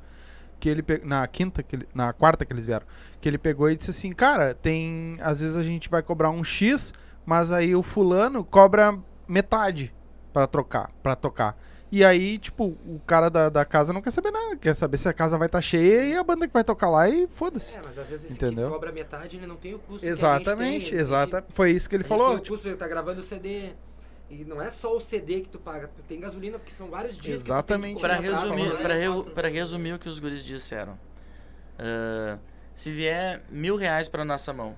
Que ele pe- na quinta, que ele- na quarta que eles vieram. Que ele pegou e disse assim, cara, tem. Às vezes a gente vai cobrar um X, mas aí o fulano cobra metade pra trocar, para tocar. E aí, tipo, o cara da, da casa não quer saber nada, quer saber se a casa vai estar cheia e a banda que vai tocar lá e foda-se.
É, mas às vezes
Entendeu?
cobra metade, ele não tem o custo
Exatamente,
gente tem.
exata. Foi isso que ele falou.
tem o
tipo,
custo, ele tá gravando o CD. E não é só o CD que tu paga, tu tem gasolina, porque são vários dias
Exatamente.
colocar
resumir, re- pra resumir o que os guris disseram. ah, se vier mil reais pra nossa mão,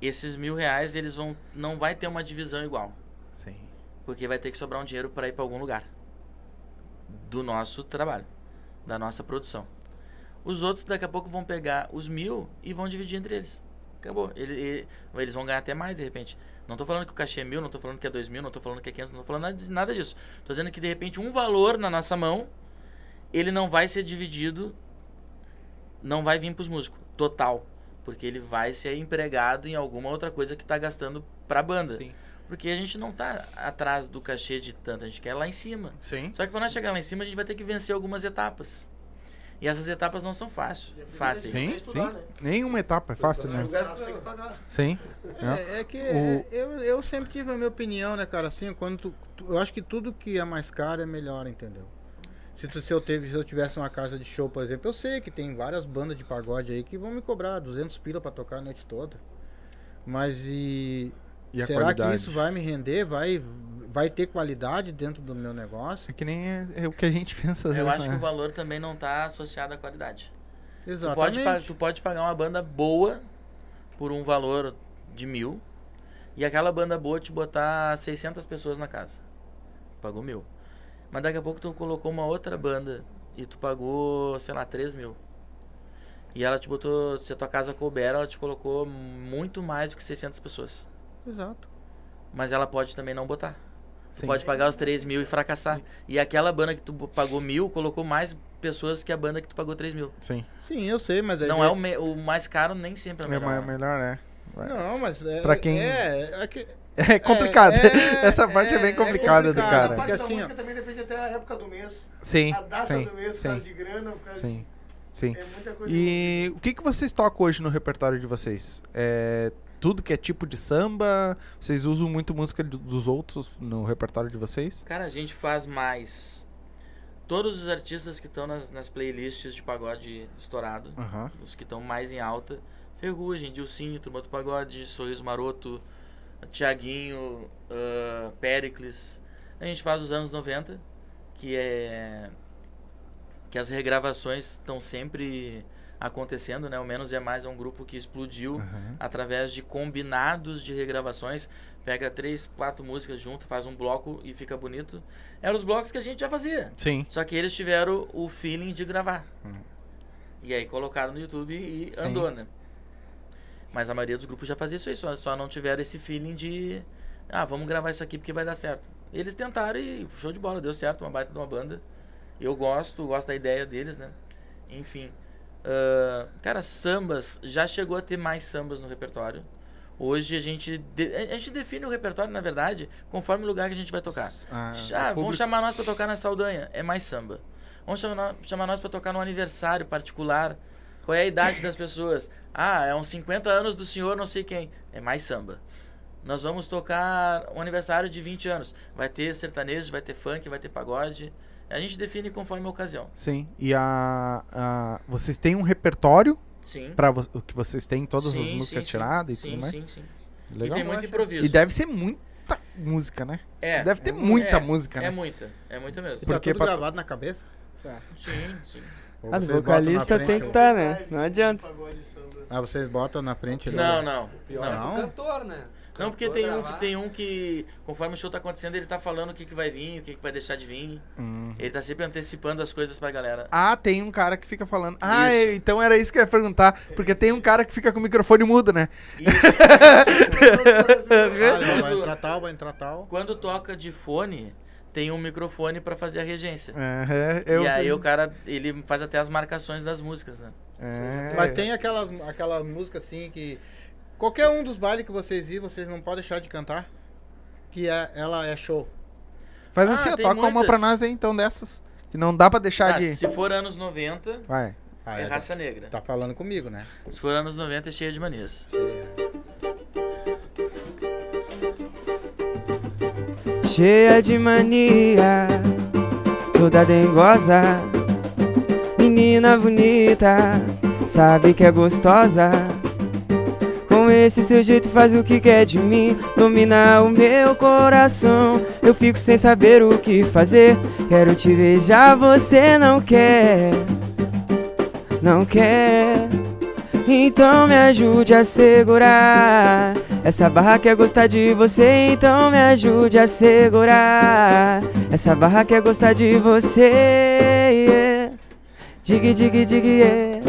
esses mil reais eles vão. não vai ter uma divisão igual.
Sim.
Porque vai ter que sobrar um dinheiro pra ir pra algum lugar. Do nosso trabalho. Da nossa produção. Os outros daqui a pouco vão pegar os mil e vão dividir entre eles. Acabou. Ele- ele- eles vão ganhar até mais de repente. Não tô falando que o cachê é mil, não tô falando que é dois mil, não tô falando que é 500, não tô falando nada, nada disso. Tô dizendo que de repente um valor na nossa mão, ele não vai ser dividido, não vai vir pros músicos, total. Porque ele vai ser empregado em alguma outra coisa que tá gastando pra banda.
Sim.
Porque a gente não tá atrás do cachê de tanto, a gente quer lá em cima.
Sim.
Só que quando nós chegar lá em cima, a gente vai ter que vencer algumas etapas. E essas etapas não são fáceis. fáceis.
Sim,
estudar,
sim.
né?
Nenhuma etapa é fácil, né? Sim.
É, é que
O-
eu, eu sempre tive a minha opinião, né, cara? Assim, quando tu, tu- eu acho que tudo que é mais caro é melhor, entendeu? Se, tu- se, eu teve, se eu tivesse uma casa de show, por exemplo, eu sei que tem várias bandas de pagode aí que vão me cobrar 200 pila pra tocar a noite toda. Mas e,
E
será
qualidade?
que isso vai me render? Vai, vai ter qualidade dentro do meu negócio?
É que nem é, é o que a gente pensa
Eu acho que
né?
o valor também não tá associado à qualidade. Tu pode,
Exatamente.
tu pode pagar uma banda boa por um valor de mil e aquela banda boa te botar 600 pessoas na casa. Pagou mil. Mas daqui a pouco tu colocou uma outra banda e tu pagou, sei lá, 3 mil. E ela te botou, se a tua casa couber, ela te colocou muito mais do que 600 pessoas.
Exato.
Mas ela pode também não botar. Tu
Sim.
pode pagar os 3 mil e fracassar. E aquela banda que tu pagou mil colocou mais pessoas que a banda que tu pagou 3 mil.
Sim.
Sim, eu sei, mas...
Não é o, me- o mais caro, nem sempre é o
É
melhor.
mais- melhor, né?
Não, mas... É,
Pra quem-
É, é que-
É complicado.
é-
Essa parte é, bem
é
complicada do
complicado,
cara.
A parte
Porque
da
assim,
música também depende até a época do mês.
Sim,
A data
sim,
do mês, por
sim,
causa de grana, por causa
sim, sim.
de... É muita coisa.
E o que, que vocês tocam hoje no repertório de vocês? É tudo que é tipo de samba? Vocês usam muito música do- dos outros no repertório de vocês?
Cara, a gente faz mais. Todos os artistas que estão nas, nas playlists de pagode estourado,
Aham.
os que estão mais em alta, Ferrugem, Dilcinho, Turma do Pagode, Sorriso Maroto, Tiaguinho, ah, Pericles. A gente faz os anos 90, que é. que as regravações estão sempre acontecendo, né? O Menos é Mais é um grupo que explodiu
aham.
através de combinados de regravações. Pega três, quatro músicas junto, faz um bloco e fica bonito. Eram os blocos que a gente já fazia.
Sim.
Só que eles tiveram o feeling de gravar.
Hum.
E aí colocaram no YouTube e
Sim.
andou, né? Mas a maioria dos grupos já fazia isso aí, só, só não tiveram esse feeling de. Ah, vamos gravar isso aqui porque vai dar certo. Eles tentaram e show de bola, deu certo, uma baita de uma banda. Eu gosto, gosto da ideia deles, né? Enfim. Ah, cara, sambas, já chegou a ter mais sambas no repertório. Hoje a gente, de- a gente define o repertório, na verdade, conforme o lugar que a gente vai tocar.
Ah,
Ah, vamos
público-
chamar nós pra tocar na Saldanha, é mais samba. Vamos chamar, chamar nós pra tocar num aniversário particular. Qual é a idade das pessoas? Ah, é uns 50 anos do senhor não sei quem. É mais samba. Nós vamos tocar um aniversário de 20 anos. Vai ter sertanejo, vai ter funk, vai ter pagode. A gente define conforme a ocasião.
Sim. E a, a- vocês têm um repertório
Sim.
para o que vocês têm todas as
Sim,
músicas
sim,
tiradas
sim.
e tudo
sim,
mais?
Sim, sim.
Legal.
E tem muito improviso.
E deve ser muita música, né?
É,
deve ter
é,
muita
é,
música,
É
né?
muita, é muita mesmo.
Tá
Porque
tudo
pra-
gravado na cabeça?
Sim, sim.
Ou
Ah, vocalista tem que estar, né? Não adianta.
Ah, vocês botam na frente?
Não,
né?
não.
Pior é
Não,
Não?
pro cantor, né?
Não porque tem um, que, tem um que, conforme o show tá acontecendo, ele tá falando o que, que vai vir, o que, que vai deixar de vir.
Hum.
Ele tá sempre antecipando as coisas pra galera.
Ah, tem um cara que fica falando. Ah,
Isso.
então era isso que eu ia perguntar. Porque tem um cara que fica com o microfone mudo, né?
Ah, vai entrar tal, vai entrar tal.
Quando toca de fone, tem um microfone pra fazer a regência.
Eu
e aí
sei.
o cara, ele faz até as marcações das músicas, né?
É.
Mas tem aquelas, aquela música assim que. Qualquer um dos bailes que vocês ir, vocês não podem deixar de cantar. Que é, ela é show.
Faz
Ah,
assim, ó, toca uma
muitas.
pra nós aí, então, dessas. Que não dá pra deixar
Ah,
de.
se for anos 90,
Vai.
Ah,
é
é,
raça negra.
Tá falando comigo, né?
Se for anos 90, é cheia de manias.
Cheia de mania, toda dengosa. Menina bonita, sabe que é gostosa. Esse seu jeito faz o que quer de mim, domina o meu coração. Eu fico sem saber o que fazer. Quero te beijar, você não quer, não quer. Então me ajude a segurar. Essa barra quer gostar de você, então me ajude a segurar. Essa barra quer gostar de você. Yeah. Dig, dig, dig, yeah.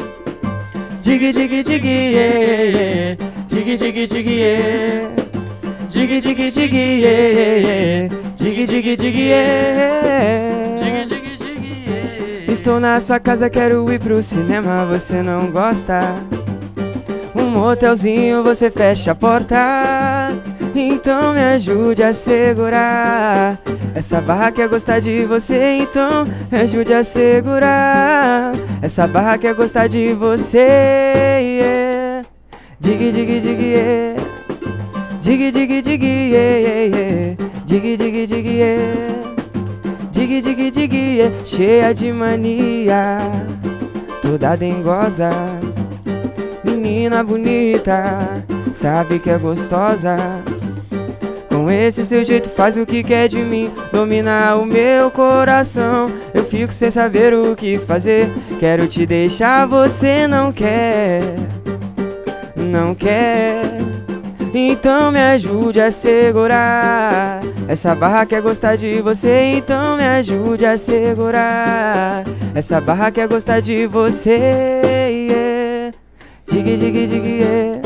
Dig, dig, dig, yeah. Dig, dig, dig, yeah. Dig, dig, dig, yeah. Dig, dig, dig, yeah.
Diga, diga, yeah.
Estou na sua casa, quero ir pro cinema, você não gosta? Um motelzinho, você fecha a porta. Então me ajude a segurar. Essa barra quer gostar de você, então me ajude a segurar. Essa barra quer gostar de você. Yeah. Dig, dig, dig, yeah. Dig, dig, dig, yeah, yeah, yeah. Dig, dig, dig, yeah. Dig, dig, dig, yeah. cheia de mania, toda dengosa. Menina bonita, sabe que é gostosa. Com esse seu jeito faz o que quer de mim, domina o meu coração. Eu fico sem saber o que fazer. Quero te deixar, você não quer, não quer. Então me ajude a segurar. Essa barra quer gostar de você, então me ajude a segurar. Essa barra quer gostar de você. Yeah. Dig, dig, dig, yeah.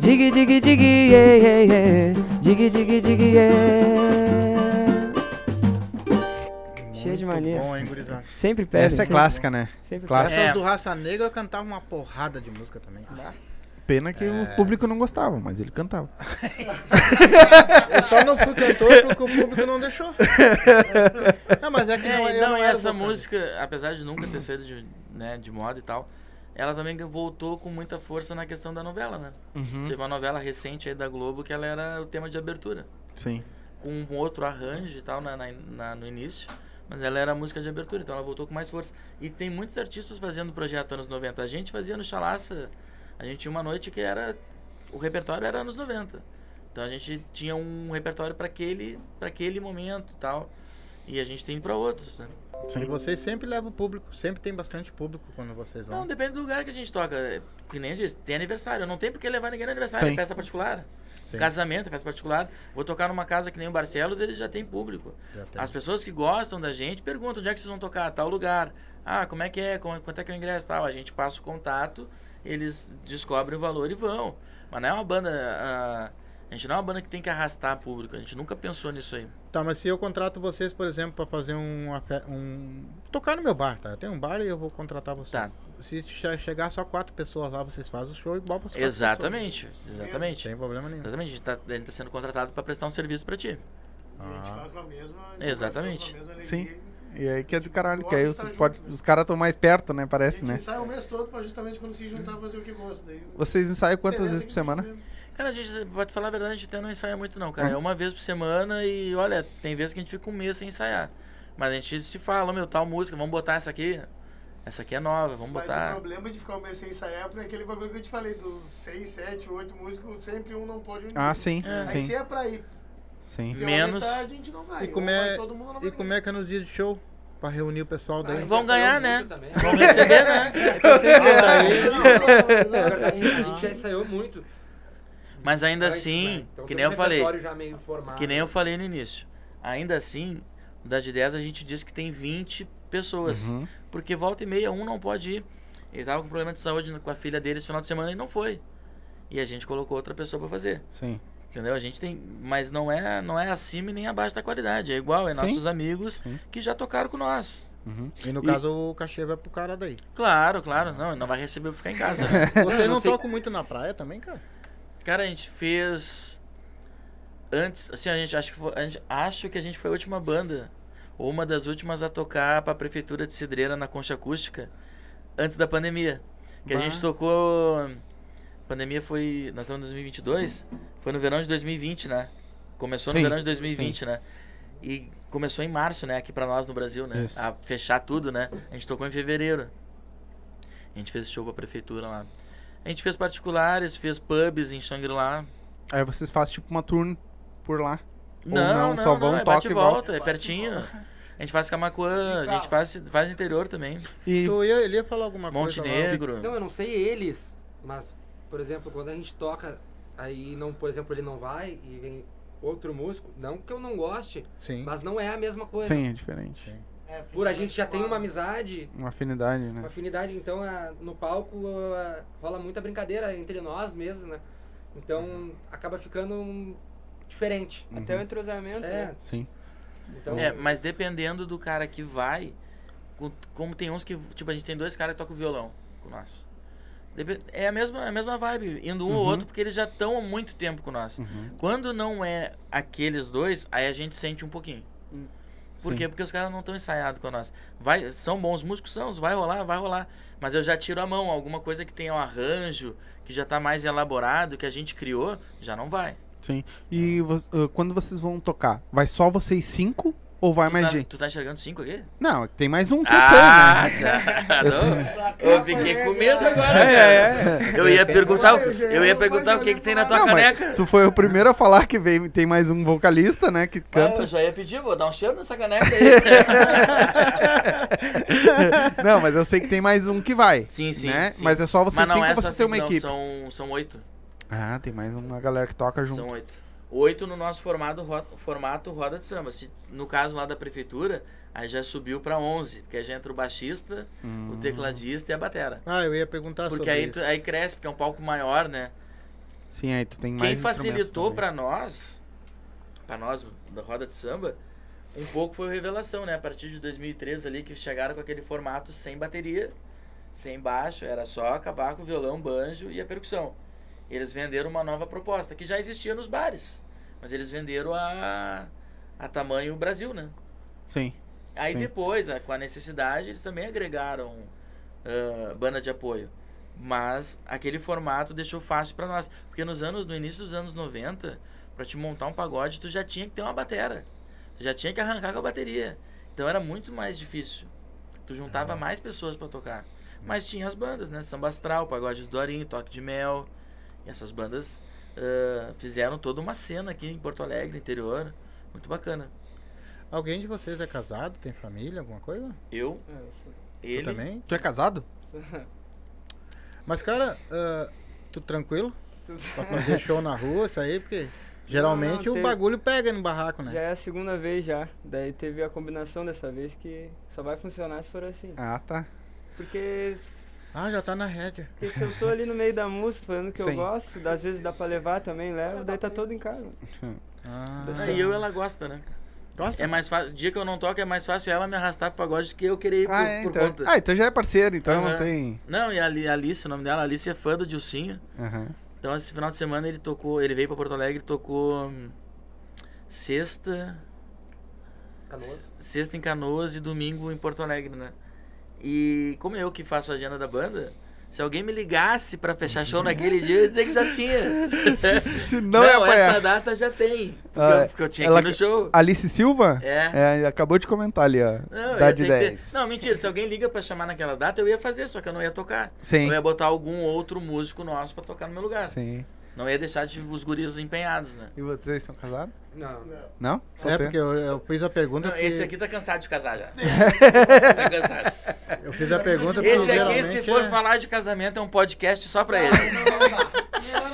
Dig, dig, dig, yeah, yeah, yeah. Dig, dig, dig, yeah. de
Muito
mania.
bom, hein, gurizada?
Sempre pedem.
Essa é
sempre-
clássica, né?
Sempre
Clássica.
Essas
É.
do Raça Negra eu cantava uma porrada de música também. cara.
Pena que o público não gostava, mas ele cantava.
Eu só não fui cantor porque o público não deixou. Não, mas é que
É,
não, eu
não,
não
essa música, apesar de nunca ter sido de, né, de moda e tal, ela também voltou com muita força na questão da novela, né?
Uhum.
Teve uma novela recente aí da Globo que ela era o tema de abertura.
Sim.
Com um outro arranjo e tal na, na- na- no início. Mas ela era a música de abertura, então ela voltou com mais força. E tem muitos artistas fazendo projeto anos 90. A gente fazia no Chalaça, a gente tinha uma noite que era. O repertório era anos 90. Então a gente tinha um repertório para aquele, pra aquele momento e tal. E a gente tem para outros, né?
E vocês sempre levam o público, sempre tem bastante público quando vocês vão.
Não, depende do lugar que a gente toca. Que nem disse, tem aniversário. Não tem porque levar ninguém no aniversário,
Sim.
é festa particular.
Sim.
Casamento, é festa particular. Vou tocar numa casa que nem o Barcelos, eles já tem público.
Já tem.
As pessoas que gostam da gente perguntam onde é que vocês vão tocar, tal lugar. Ah, como é que é? Quanto é que é o ingresso tal? A gente passa o contato, eles descobrem o valor e vão. Mas não é uma banda. ah, a gente não é uma banda que tem que arrastar público. A gente nunca pensou nisso aí.
Tá, mas se eu contrato vocês, por exemplo, pra fazer um, um. tocar no meu bar, tá? Eu tenho um bar e eu vou contratar vocês.
Tá.
Se che- chegar só quatro pessoas lá, vocês fazem o show igual pra quatro
Exatamente.
pessoas.
Exatamente.
Não tem problema nenhum.
Exatamente. A gente tá, a gente tá sendo contratado para prestar um serviço para ti.
A gente
Ah.
faz com a mesma
Exatamente.
a mesma alegria.
E aí que é do caralho,
Gosta
que aí
estar
pode-
junto,
os caras estão mais perto, né?
A
Parece,
gente
né?
ensaia o mês todo pra justamente quando se juntar fazer o que gosta. Daí,
Vocês ensaiam quantas vezes por semana?
Cara, a gente, pra te falar a verdade, a gente até não ensaia muito não, cara.
Hum.
É uma vez por semana e, olha, tem vezes que a gente fica um mês sem ensaiar. Mas a gente se fala, meu, tal música, vamos botar essa aqui. Essa aqui é nova, vamos
Mas o
botar.
problema de ficar um mês sem ensaiar é por aquele bagulho que eu te falei, dos 6, 7, 8 músicos, sempre um não pode unir.
Ah, sim,
É.
Aí
sim,
se é pra ir
sim.
Menos-
metade, a gente não vai.
E como é-
vai todo mundo ou não vai
E como é que é nos dias de show? Pra reunir o pessoal daí?
Ah,
Vão
ensaiou
ganhar, né?
também.
Vamos receber, né?
Na verdade, a gente já ensaiou muito.
Mas ainda assim,
né? Então,
que nem
um
eu falei,
repertório já meio formado.
que nem eu falei no início. Ainda assim, da de 10 a gente diz que tem 20 pessoas.
Uhum.
Porque volta e meia um não pode ir. Ele tava com problema de saúde com a filha dele esse final de semana e não foi. E a gente colocou outra pessoa pra fazer.
Sim.
Entendeu? A gente tem. Mas não é, não é acima e nem abaixo da qualidade. É igual, é
Sim.
nossos amigos
Sim.
que já tocaram com nós.
Uhum.
E no
E-
caso o cachê vai pro cara daí.
Claro, claro. Não, não vai receber pra ficar em casa. né?
Vocês
Não
não tocam muito na praia também, cara?
Cara, a gente fez. Antes, assim, a gente acha que foi, a gente, acho que a gente foi a última banda. Ou uma das últimas a tocar pra prefeitura de Cidreira na concha acústica. Antes da pandemia. Que a
Bah.
gente tocou. A pandemia foi. Nós estamos em 2022. Foi no verão de 2020, né? Começou no
Sim,
verão de 2020, né? E começou em março, né? Aqui pra nós no Brasil, né?
Isso.
A fechar tudo, né? A gente tocou em fevereiro. A gente fez show pra prefeitura lá. A gente fez particulares, fez pubs em Shangri-La.
Aí vocês fazem tipo uma turn por lá. Ou
Não,
não,
não,
só
não,
vão,
é
toca
bate
e volta.
volta, é pertinho. A gente faz Camacuã, a gente faz, faz interior também.
E
Eu ia, ele ia falar alguma
Monte
coisa lá.
Negro.
Não, eu não sei eles, mas, por exemplo, quando a gente toca, aí não, por exemplo, ele não vai e vem outro músico, não que eu não goste,
Sim.
mas não é a mesma coisa.
sim, é diferente.
É, porque
Por a gente já tem uma amizade,
Uma afinidade,
uma
né?
afinidade, então a- no palco a- rola muita brincadeira entre nós mesmo, né? Então acaba ficando um- diferente.
Até o entrosamento.
É,
né?
Sim.
então
É, mas dependendo do cara que vai, com- como tem uns que, tipo, a gente tem dois caras que tocam violão com nós. É a mesma, é a mesma vibe, indo um ou
Uhum.
outro, porque eles já estão há muito tempo com nós.
Uhum.
Quando não é aqueles dois, aí a gente sente um pouquinho. Por
Sim.
quê? Porque os caras não estão ensaiados com nós. Vai, são bons músicos, são, vai rolar, vai rolar. Mas eu já tiro a mão, alguma coisa que tenha um arranjo, que já tá mais elaborado, que a gente criou, já não vai.
Sim. E ah, quando vocês vão tocar, vai só vocês cinco ou vai mais
tu, tá,
gente?
tu tá enxergando cinco aqui?
Não, tem mais um que eu
ah,
sei, né?
já. Tô- Eu fiquei com medo agora.
É,
cara.
é, é.
Eu ia perguntar, o-
Eu
eu ia
eu
perguntar o que, que tem na tua
Não,
caneca.
tu foi o primeiro a falar que vem, tem mais um vocalista, né? Que
Ah,
canta.
eu já ia pedir, vou dar um cheiro nessa caneca aí.
Não, mas eu sei que tem mais um que vai.
sim, sim,
né?
sim.
Mas é só vocês cinco
é
vocês têm uma
não,
equipe?
São, são oito.
Ah, tem mais uma galera que toca junto.
São oito. Oito no nosso formato, ro- formato roda de samba. Se, no caso lá da prefeitura, aí já subiu pra 11, porque aí já entra o baixista,
Hum.
o tecladista e a batera.
Ah, eu ia perguntar
Porque
sobre
aí,
isso.
tu- aí cresce, porque é um palco maior, né?
Sim, aí tu tem mais
Quem facilitou pra nós, pra nós da roda de samba, um pouco foi o Revelação, né? A partir de 2013 ali, que chegaram com aquele formato sem bateria, sem baixo, era só cavaco, violão, banjo e a percussão. Eles venderam uma nova proposta, que já existia nos bares, mas eles venderam a, a tamanho Brasil, né?
Sim.
Aí
Sim.
depois, a- com a necessidade, eles também agregaram ah, banda de apoio. Mas aquele formato deixou fácil pra nós. Porque nos anos, no início dos anos 90, pra te montar um pagode, tu já tinha que ter uma batera. Tu já tinha que arrancar com a bateria. Então era muito mais difícil. Tu juntava mais pessoas pra tocar. Mas tinha as bandas, né? Samba Astral, Pagode do Dorinho, Toque de Mel. E essas bandas ah, fizeram toda uma cena aqui em Porto Alegre, interior. Muito bacana.
Alguém de vocês é casado? Tem família? Alguma coisa?
Eu,
É, eu sou-
Tu
ele,
também?
Tu é casado?
Mas, cara, ah, tu tranquilo?
Tudo-
Pra fazer show na rua, isso aí, porque geralmente
não,
o
teve-
bagulho pega no barraco, né?
Já é a segunda vez já. Daí teve a combinação dessa vez que só vai funcionar se for assim.
Ah, tá.
Porque,
Ah, já tá na rédea.
porque se eu tô ali no meio da música falando que
Sim.
eu gosto, às vezes dá pra levar também, levo, daí tá todo em casa.
Ah,
Aí eu ela gosta, né?
Gosta?
É mais fácil. Dia que eu não toco, é mais fácil ela me arrastar pro pagode do que eu querer ir por,
Ah, é,
por
então.
conta.
Ah, então já é parceiro, então não
Aham.
tem.
Não, e a Ali- a Alice, o nome dela, a Alice é fã do Dilcinho.
Aham.
Então esse final de semana ele tocou, ele veio pra Porto Alegre e tocou hum, sexta,
Canoas.
sexta em Canoas e domingo em Porto Alegre, né? E como eu que faço a agenda da banda, se alguém me ligasse pra fechar show naquele dia, eu ia dizer que já tinha.
Se não, é
essa data já tem. Porque,
Ah,
eu, porque eu tinha
ela-
ir no show.
Alice Silva?
É.
É, acabou de comentar ali, ó.
Não, ia
de
ter que ter-
10.
Não, mentira. Se alguém liga pra chamar naquela data, eu ia fazer, só que eu não ia tocar.
Sim.
Eu ia botar algum outro músico nosso pra tocar no meu lugar.
Sim.
Não ia deixar de, os guris empenhados, né?
E vocês são casados?
Não.
Não.
Não?
É, porque eu, eu fiz a pergunta.
Não,
porque
esse aqui tá cansado de casar já. tá cansado.
Eu fiz a pergunta porque
Esse aqui,
geralmente
se for
é-
falar de casamento, é um podcast só pra ele.
Não,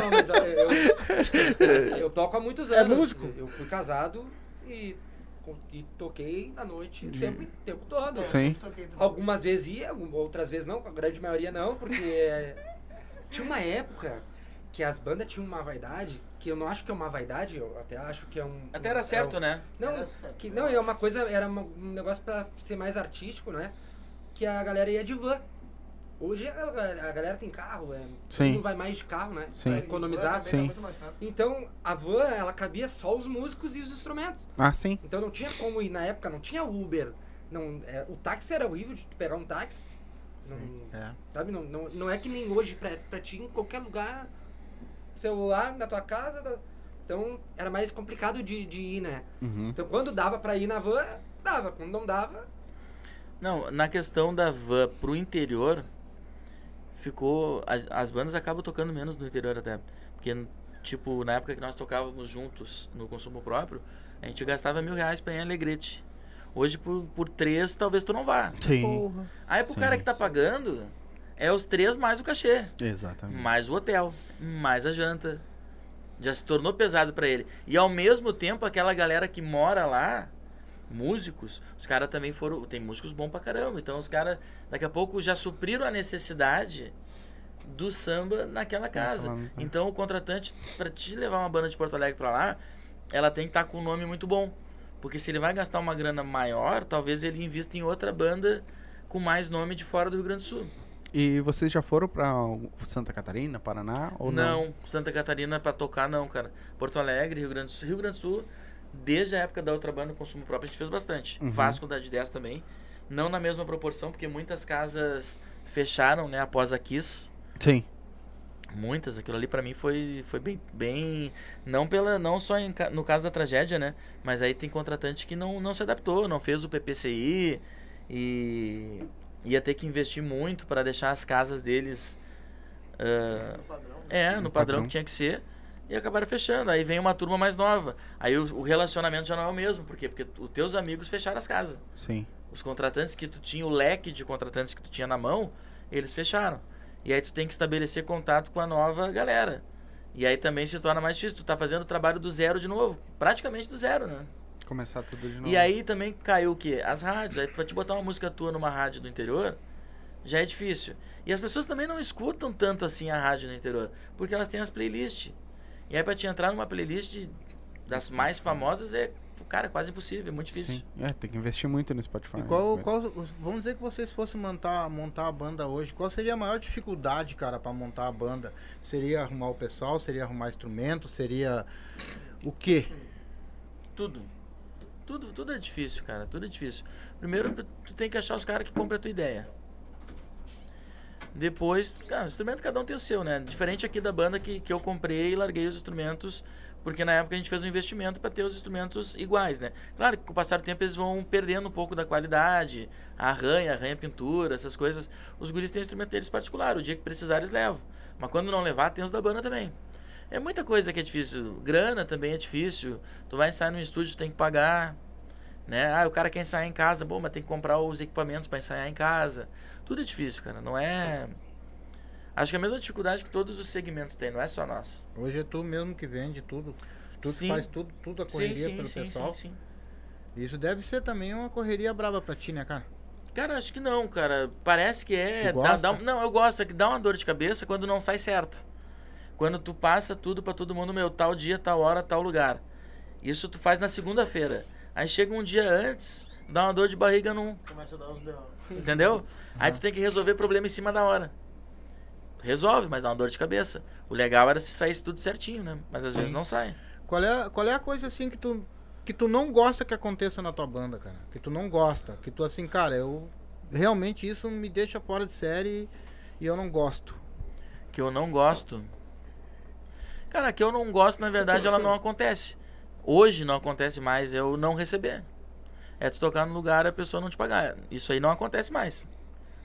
não, mas eu, eu, eu toco há muitos
É
anos.
músico?
Eu fui casado e, e toquei na noite o tempo, tempo todo.
Eu
Sim.
Algumas vezes ia, outras vezes não, a grande maioria não, porque é, tinha uma época que as bandas tinham uma vaidade, que eu não acho que é uma vaidade, eu até acho que é um...
Até era
é
certo,
um-
né?
Não,
Era certo,
que, não, é uma coisa, era uma- um negócio pra ser mais artístico, né? Que a galera ia de van. Hoje a, a galera tem carro, é,
Sim.
mundo vai mais de carro, né?
Sim.
Pra
Vai
economizar.
Sim.
tá muito mais caro.
Então, a van, ela cabia só os músicos e os instrumentos.
Ah, sim.
Então não tinha como ir, na época não tinha Uber. Não, é, o táxi era horrível de tu pegar um táxi. Não,
É.
Sabe, não, não, não é que nem hoje, pra, pra ti em qualquer lugar, celular, na tua casa. tá- Então era mais complicado de, de ir, né?
Uhum.
Então quando dava pra ir na van, dava. Quando não dava,
Não, na questão da van pro interior, ficou. As, as bandas acabam tocando menos no interior até. Porque, tipo, na época que nós tocávamos juntos no consumo próprio, a gente gastava mil reais pra ir em Alegrete. Hoje, por, por três, talvez tu não vá.
Sim.
Aí pro
Sim.
cara que tá pagando, é os três mais o cachê.
Exatamente.
Mais o hotel, mais a janta. Já se tornou pesado pra ele. E ao mesmo tempo, aquela galera que mora lá, músicos, os caras também foram. Tem músicos bons pra caramba. Então os caras, daqui a pouco, já supriram a necessidade do samba naquela casa.
Naquela-
Então o contratante, pra te levar uma banda de Porto Alegre pra lá, ela tem que estar com um nome muito bom. Porque se ele vai gastar uma grana maior, talvez ele invista em outra banda com mais nome de fora do Rio Grande do Sul.
E vocês já foram pra Santa Catarina, Paraná? Ou não?
não, Santa Catarina pra tocar não, cara. Porto Alegre, Rio Grande do Sul. Rio Grande do Sul, desde a época da outra banda, consumo próprio, a gente fez bastante.
Uhum.
Vasco da de 10 também. Não na mesma proporção, porque muitas casas fecharam, né, após a Kiss.
Sim.
Muitas, aquilo ali pra mim foi, foi bem, bem. Não pela. Não só em no caso da tragédia, né? Mas aí tem contratante que não, não se adaptou, não fez o PPCI e ia ter que investir muito para deixar as casas deles. ah,
No padrão.
é, no,
No
padrão,
padrão.
que tinha que ser. E acabaram fechando. Aí vem uma turma mais nova. Aí o, o relacionamento já não é o mesmo. Por quê? Porque os teus amigos fecharam as casas.
Sim.
Os contratantes que tu tinha, o leque de contratantes que tu tinha na mão, eles fecharam. E aí tu tem que estabelecer contato com a nova galera. E aí também se torna mais difícil. Tu tá fazendo o trabalho do zero de novo. Praticamente do zero, né?
Começar tudo de novo.
E aí também caiu o quê? As rádios. Aí pra te botar uma música tua numa rádio do interior, já é difícil. E as pessoas também não escutam tanto assim a rádio no interior, porque elas têm as playlists. E aí pra te entrar numa playlist das mais famosas é cara, é quase impossível, é muito difícil.
Sim. É, tem que investir muito no Spotify.
E qual,
né?
qual, vamos dizer que vocês fossem montar, montar a banda hoje, qual seria a maior dificuldade, cara, pra montar a banda? Seria arrumar o pessoal, seria arrumar instrumento, seria o quê?
Tudo. Tudo, tudo é difícil, cara. Tudo é difícil. Primeiro, tu tem que achar os caras que compram a tua ideia. Depois, cara, instrumento cada um tem o seu, né? Diferente aqui da banda que, que eu comprei e larguei os instrumentos, porque na época a gente fez um investimento para ter os instrumentos iguais, né? Claro que com o passar do tempo eles vão perdendo um pouco da qualidade, arranha, arranha pintura, essas coisas. Os guris têm instrumento deles particular, o dia que precisar eles levam. Mas quando não levar, tem os da banda também. É muita coisa que é difícil. Grana também é difícil. Tu vai ensaiar no estúdio, tu tem que pagar. Né? Ah, o cara quer ensaiar em casa, bom, mas tem que comprar os equipamentos para ensaiar em casa. Tudo é difícil, cara. Não é. Acho que é a mesma dificuldade que todos os segmentos têm, não é só nós.
Hoje é tu mesmo que vende tudo. Tu
Sim.
faz tudo, tudo a correria pelo pessoal.
sim, sim.
Isso deve ser também uma correria braba pra ti, né, cara?
Cara, acho que não, cara. Parece que é. Dá- dá não, eu gosto, é que dá uma dor de cabeça quando não sai certo. Quando tu passa tudo pra todo mundo, meu, tal dia, tal hora, tal lugar. Isso tu faz na segunda-feira. Aí chega um dia antes, dá uma dor de barriga num.
Começa a dar uns B.O.
Entendeu? Aí tu tem que resolver problema em cima da hora. Resolve, mas dá uma dor de cabeça. O legal era se saísse tudo certinho, né? Mas às vezes não sai.
Qual é, qual é a coisa assim que tu, que tu não gosta que aconteça na tua banda, cara? Que tu não gosta. Que tu assim, cara, eu. Realmente isso me deixa fora de série e eu não gosto.
Que eu não gosto. Cara, que eu não gosto, na verdade, ela não acontece. Hoje não acontece mais eu não receber. É tu tocar no lugar e a pessoa não te pagar. Isso aí não acontece mais.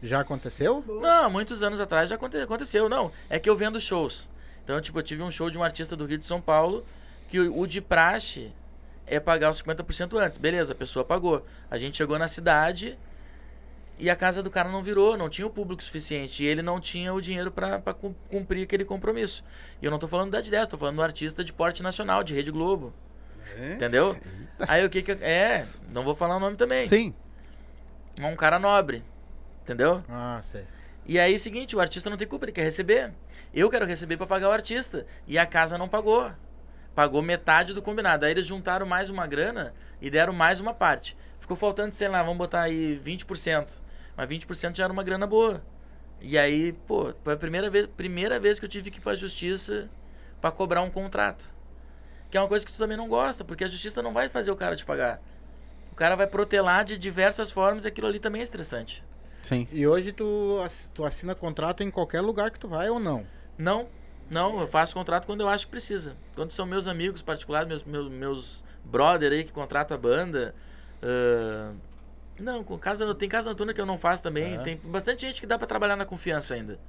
Já aconteceu?
Não, muitos anos atrás já aconte- aconteceu. Não, é que eu vendo shows. Então, tipo, eu tive um show de um artista do Rio de São Paulo que o, o de praxe é pagar os 50% antes. Beleza, a pessoa pagou. A gente chegou na cidade e a casa do cara não virou, não tinha o público suficiente. E ele não tinha o dinheiro cum- cumprir aquele compromisso. E eu não tô falando da 10, tô falando do artista de porte nacional, de Rede Globo. Entendeu? Aí o que que. É, não vou falar o nome também.
Sim.
É um cara nobre. Entendeu?
Ah, sei.
E aí, seguinte, o artista não tem culpa, ele quer receber. Eu quero receber pra pagar o artista. E a casa não pagou. Pagou metade do combinado. Aí eles juntaram mais uma grana e deram mais uma parte. Ficou faltando, sei lá, vamos botar aí 20%. Mas 20% já era uma grana boa. E aí, pô, foi a primeira vez, primeira vez que eu tive que ir pra justiça pra cobrar um contrato. Que é uma coisa que tu também não gosta, porque a justiça não vai fazer o cara te pagar. O cara vai protelar de diversas formas e aquilo ali também é estressante.
Sim.
E hoje tu, tu assina contrato em qualquer lugar que tu vai ou não?
Não, não, eu faço contrato quando eu acho que precisa. Quando são meus amigos particulares, meus, meus, meus brother aí que contratam a banda. ah, não, com casa, tem casa noturna que eu não faço também.
É.
Tem bastante gente que dá pra trabalhar na confiança ainda.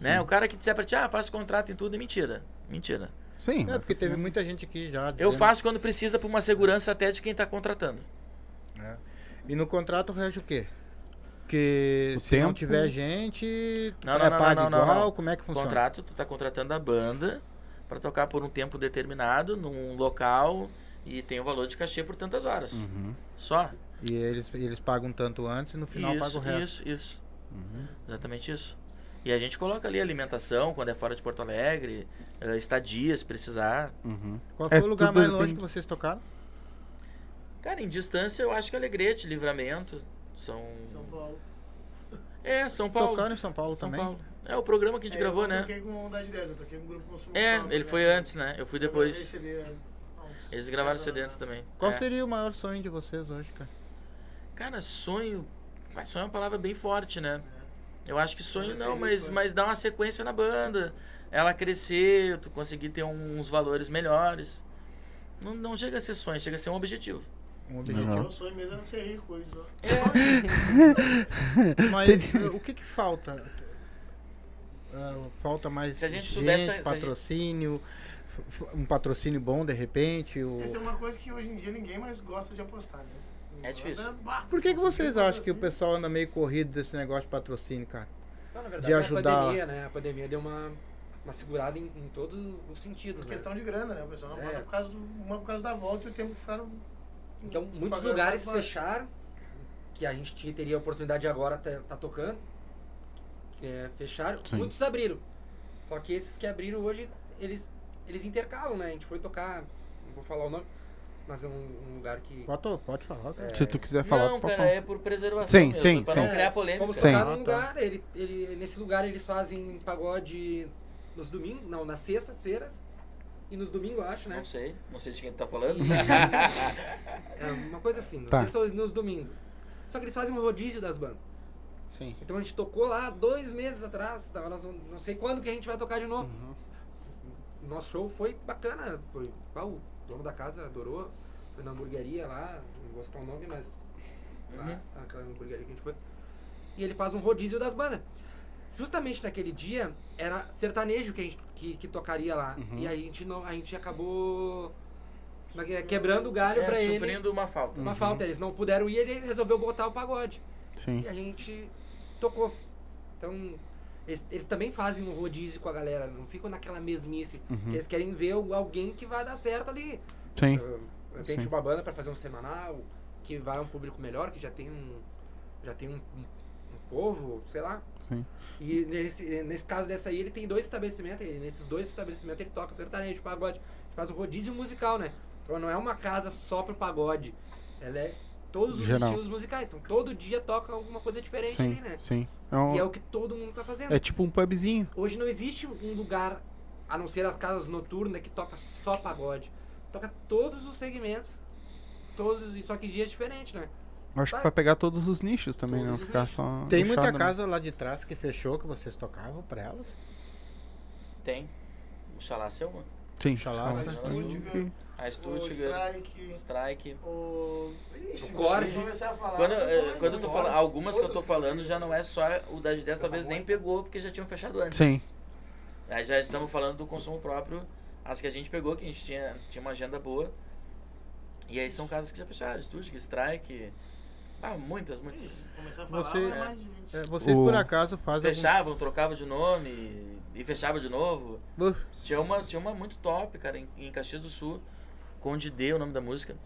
Né? O cara que disser pra ti, ah, faço contrato em tudo, é mentira. Mentira.
Sim.
É, porque teve muita gente aqui já
Eu
dizendo-
faço quando precisa pra uma segurança até de quem tá contratando.
E no contrato rege o quê? Que
O
se não
tempo?
tiver gente, tu
Não,
é
não, não,
pago
não, não,
igual?
não.
Como é que funciona?
Contrato, tu tá contratando a banda pra tocar por um tempo determinado, num local, e tem o valor de cachê por tantas horas.
Uhum.
Só.
E eles, eles pagam tanto antes e no final
isso,
pagam o resto.
Isso, isso. Exatamente isso. E a gente coloca ali alimentação quando é fora de Porto Alegre, estadia se precisar.
Uhum.
Qual
É,
foi o lugar mais longe
depende-
que vocês tocaram?
Cara, em distância eu acho que Alegrete, Livramento, são...
São Paulo.
É, São Paulo.
Tocaram em São Paulo
São
também?
Paulo. É o programa que a gente
É,
gravou,
eu
né?
toquei com o Dade 10, eu toquei com o grupo Consumo
É,
Próprio,
ele
né?
foi antes, né? Eu fui
Eu
depois.
CD há uns
Eles gravaram
10
CD antes também.
Qual
É.
seria o maior sonho de vocês hoje, cara?
Cara, sonho... Mas sonho é uma palavra bem forte, né? Eu acho que sonho
Mas
não, mas, mas dar uma sequência na banda. Ela crescer, tu conseguir ter uns valores melhores. Não, não chega a ser sonho, chega a ser um objetivo.
Um objetivo.
Uhum.
Meu sonho mesmo era ser rico hoje só.
Mas o que que falta? Ah, falta mais
Se a gente
gente,
gente-
patrocínio, f- um patrocínio bom de repente. O...
Essa é uma coisa que hoje em dia ninguém mais gosta de apostar, né?
É difícil.
Por que, que vocês acham que o pessoal anda meio corrido desse negócio de patrocínio, cara?
Não, na verdade,
De
é
ajudar-
a pandemia, né? A pandemia deu uma, uma segurada em, em todos os sentidos, né?
Questão de grana, né? O pessoal não
É.
bota por causa do, uma por causa da volta e o tempo que ficaram.
Então, muitos lugares fecharam, que a gente tinha- teria a oportunidade agora tá, tá tocando. que é, fecharam,
Sim.
muitos abriram. Só que esses que abriram hoje, eles, eles intercalam, né? A gente foi tocar, não vou falar o nome, mas é um, um lugar que.
Pode, pode falar, cara.
Se tu quiser falar,
não,
pode
cara,
falar.
é por preservação.
Sim,
mesmo,
sim,
Pra
sim.
não criar polêmica.
Fomos
Sim.
tocar num lugar, ele, ele, nesse lugar eles fazem pagode nos domingos, não, nas sextas-feiras. E nos domingos, eu acho, né?
Não sei, não sei de quem tu tá falando.
É uma coisa assim, não
Tá.
sei se são nos domingos. Só que eles fazem um rodízio das bandas.
Sim.
Então a gente tocou lá dois meses atrás, tá? Nós não, sei quando que a gente vai tocar de novo. O Nosso show foi bacana, foi. o dono da casa adorou. Foi na hamburgueria lá, não vou citar o nome, mas. Lá,
Uhum.
aquela hamburgueria que a gente foi. E ele faz um rodízio das bandas. Justamente naquele dia era sertanejo que, a gente, que, que tocaria lá.
Uhum.
E a gente, não, a gente acabou que- quebrando o galho
é,
pra ele.
suprindo uma falta.
Uma falta, eles não puderam ir, ele resolveu botar o pagode.
Sim.
E a gente tocou. Então, eles, eles também fazem um rodízio com a galera, não ficam naquela mesmice.
Uhum.
Que eles querem ver o- alguém que vai dar certo ali.
Sim.
De repente
Sim.
uma banda pra fazer um semanal, que vai a um público melhor, que já tem um. Já tem um, um, um povo, sei lá.
Sim.
E nesse, nesse caso dessa aí, ele tem dois estabelecimentos, e nesses dois estabelecimentos ele toca sertanejo, pagode. Faz um rodízio musical, né? Então não é uma casa só pro pagode. Ela é todos os
Geral.
estilos musicais. Então todo dia toca alguma coisa diferente
Sim.
ali, né?
Sim. É, um-
E é o que todo mundo tá fazendo.
é tipo um pubzinho.
Hoje não existe um lugar, a não ser as casas noturnas, que toca só pagode. Toca todos os segmentos, todos, e só que dias diferentes, né?
Eu acho que
Vai.
pra pegar todos os nichos também,
Todos
não ficar
nichos.
só.
Tem muita
né?
casa lá de trás que fechou, que vocês tocavam pra elas.
Tem. O Chalaça é uma.
Sim.
Chalaça.
Chalaça.
Stuttgart.
A
O
Stuttgart,
Strike,
Strike.
o... Ixi,
O Corte.
Quando,
fala,
quando eu tô
não,
falando, algumas que eu tô falando já não é só o das 10, talvez nem pegou, porque já tinham fechado antes.
Sim.
Aí já estamos falando do consumo próprio, as que a gente pegou, que a gente tinha, tinha uma agenda boa. E aí são casas que já fecharam, Stuttgart, Strike. Ah, muitas, muitas.
Ixi, começar a falar,
Você-
é mais de 20.
É, vocês
O-
por acaso fazem
Fechavam, trocavam de nome e fechava de novo.
algum... Uh,
Tinha uma, tinha uma muito top, cara, em, em Caxias do Sul. Conde D, o nome da música.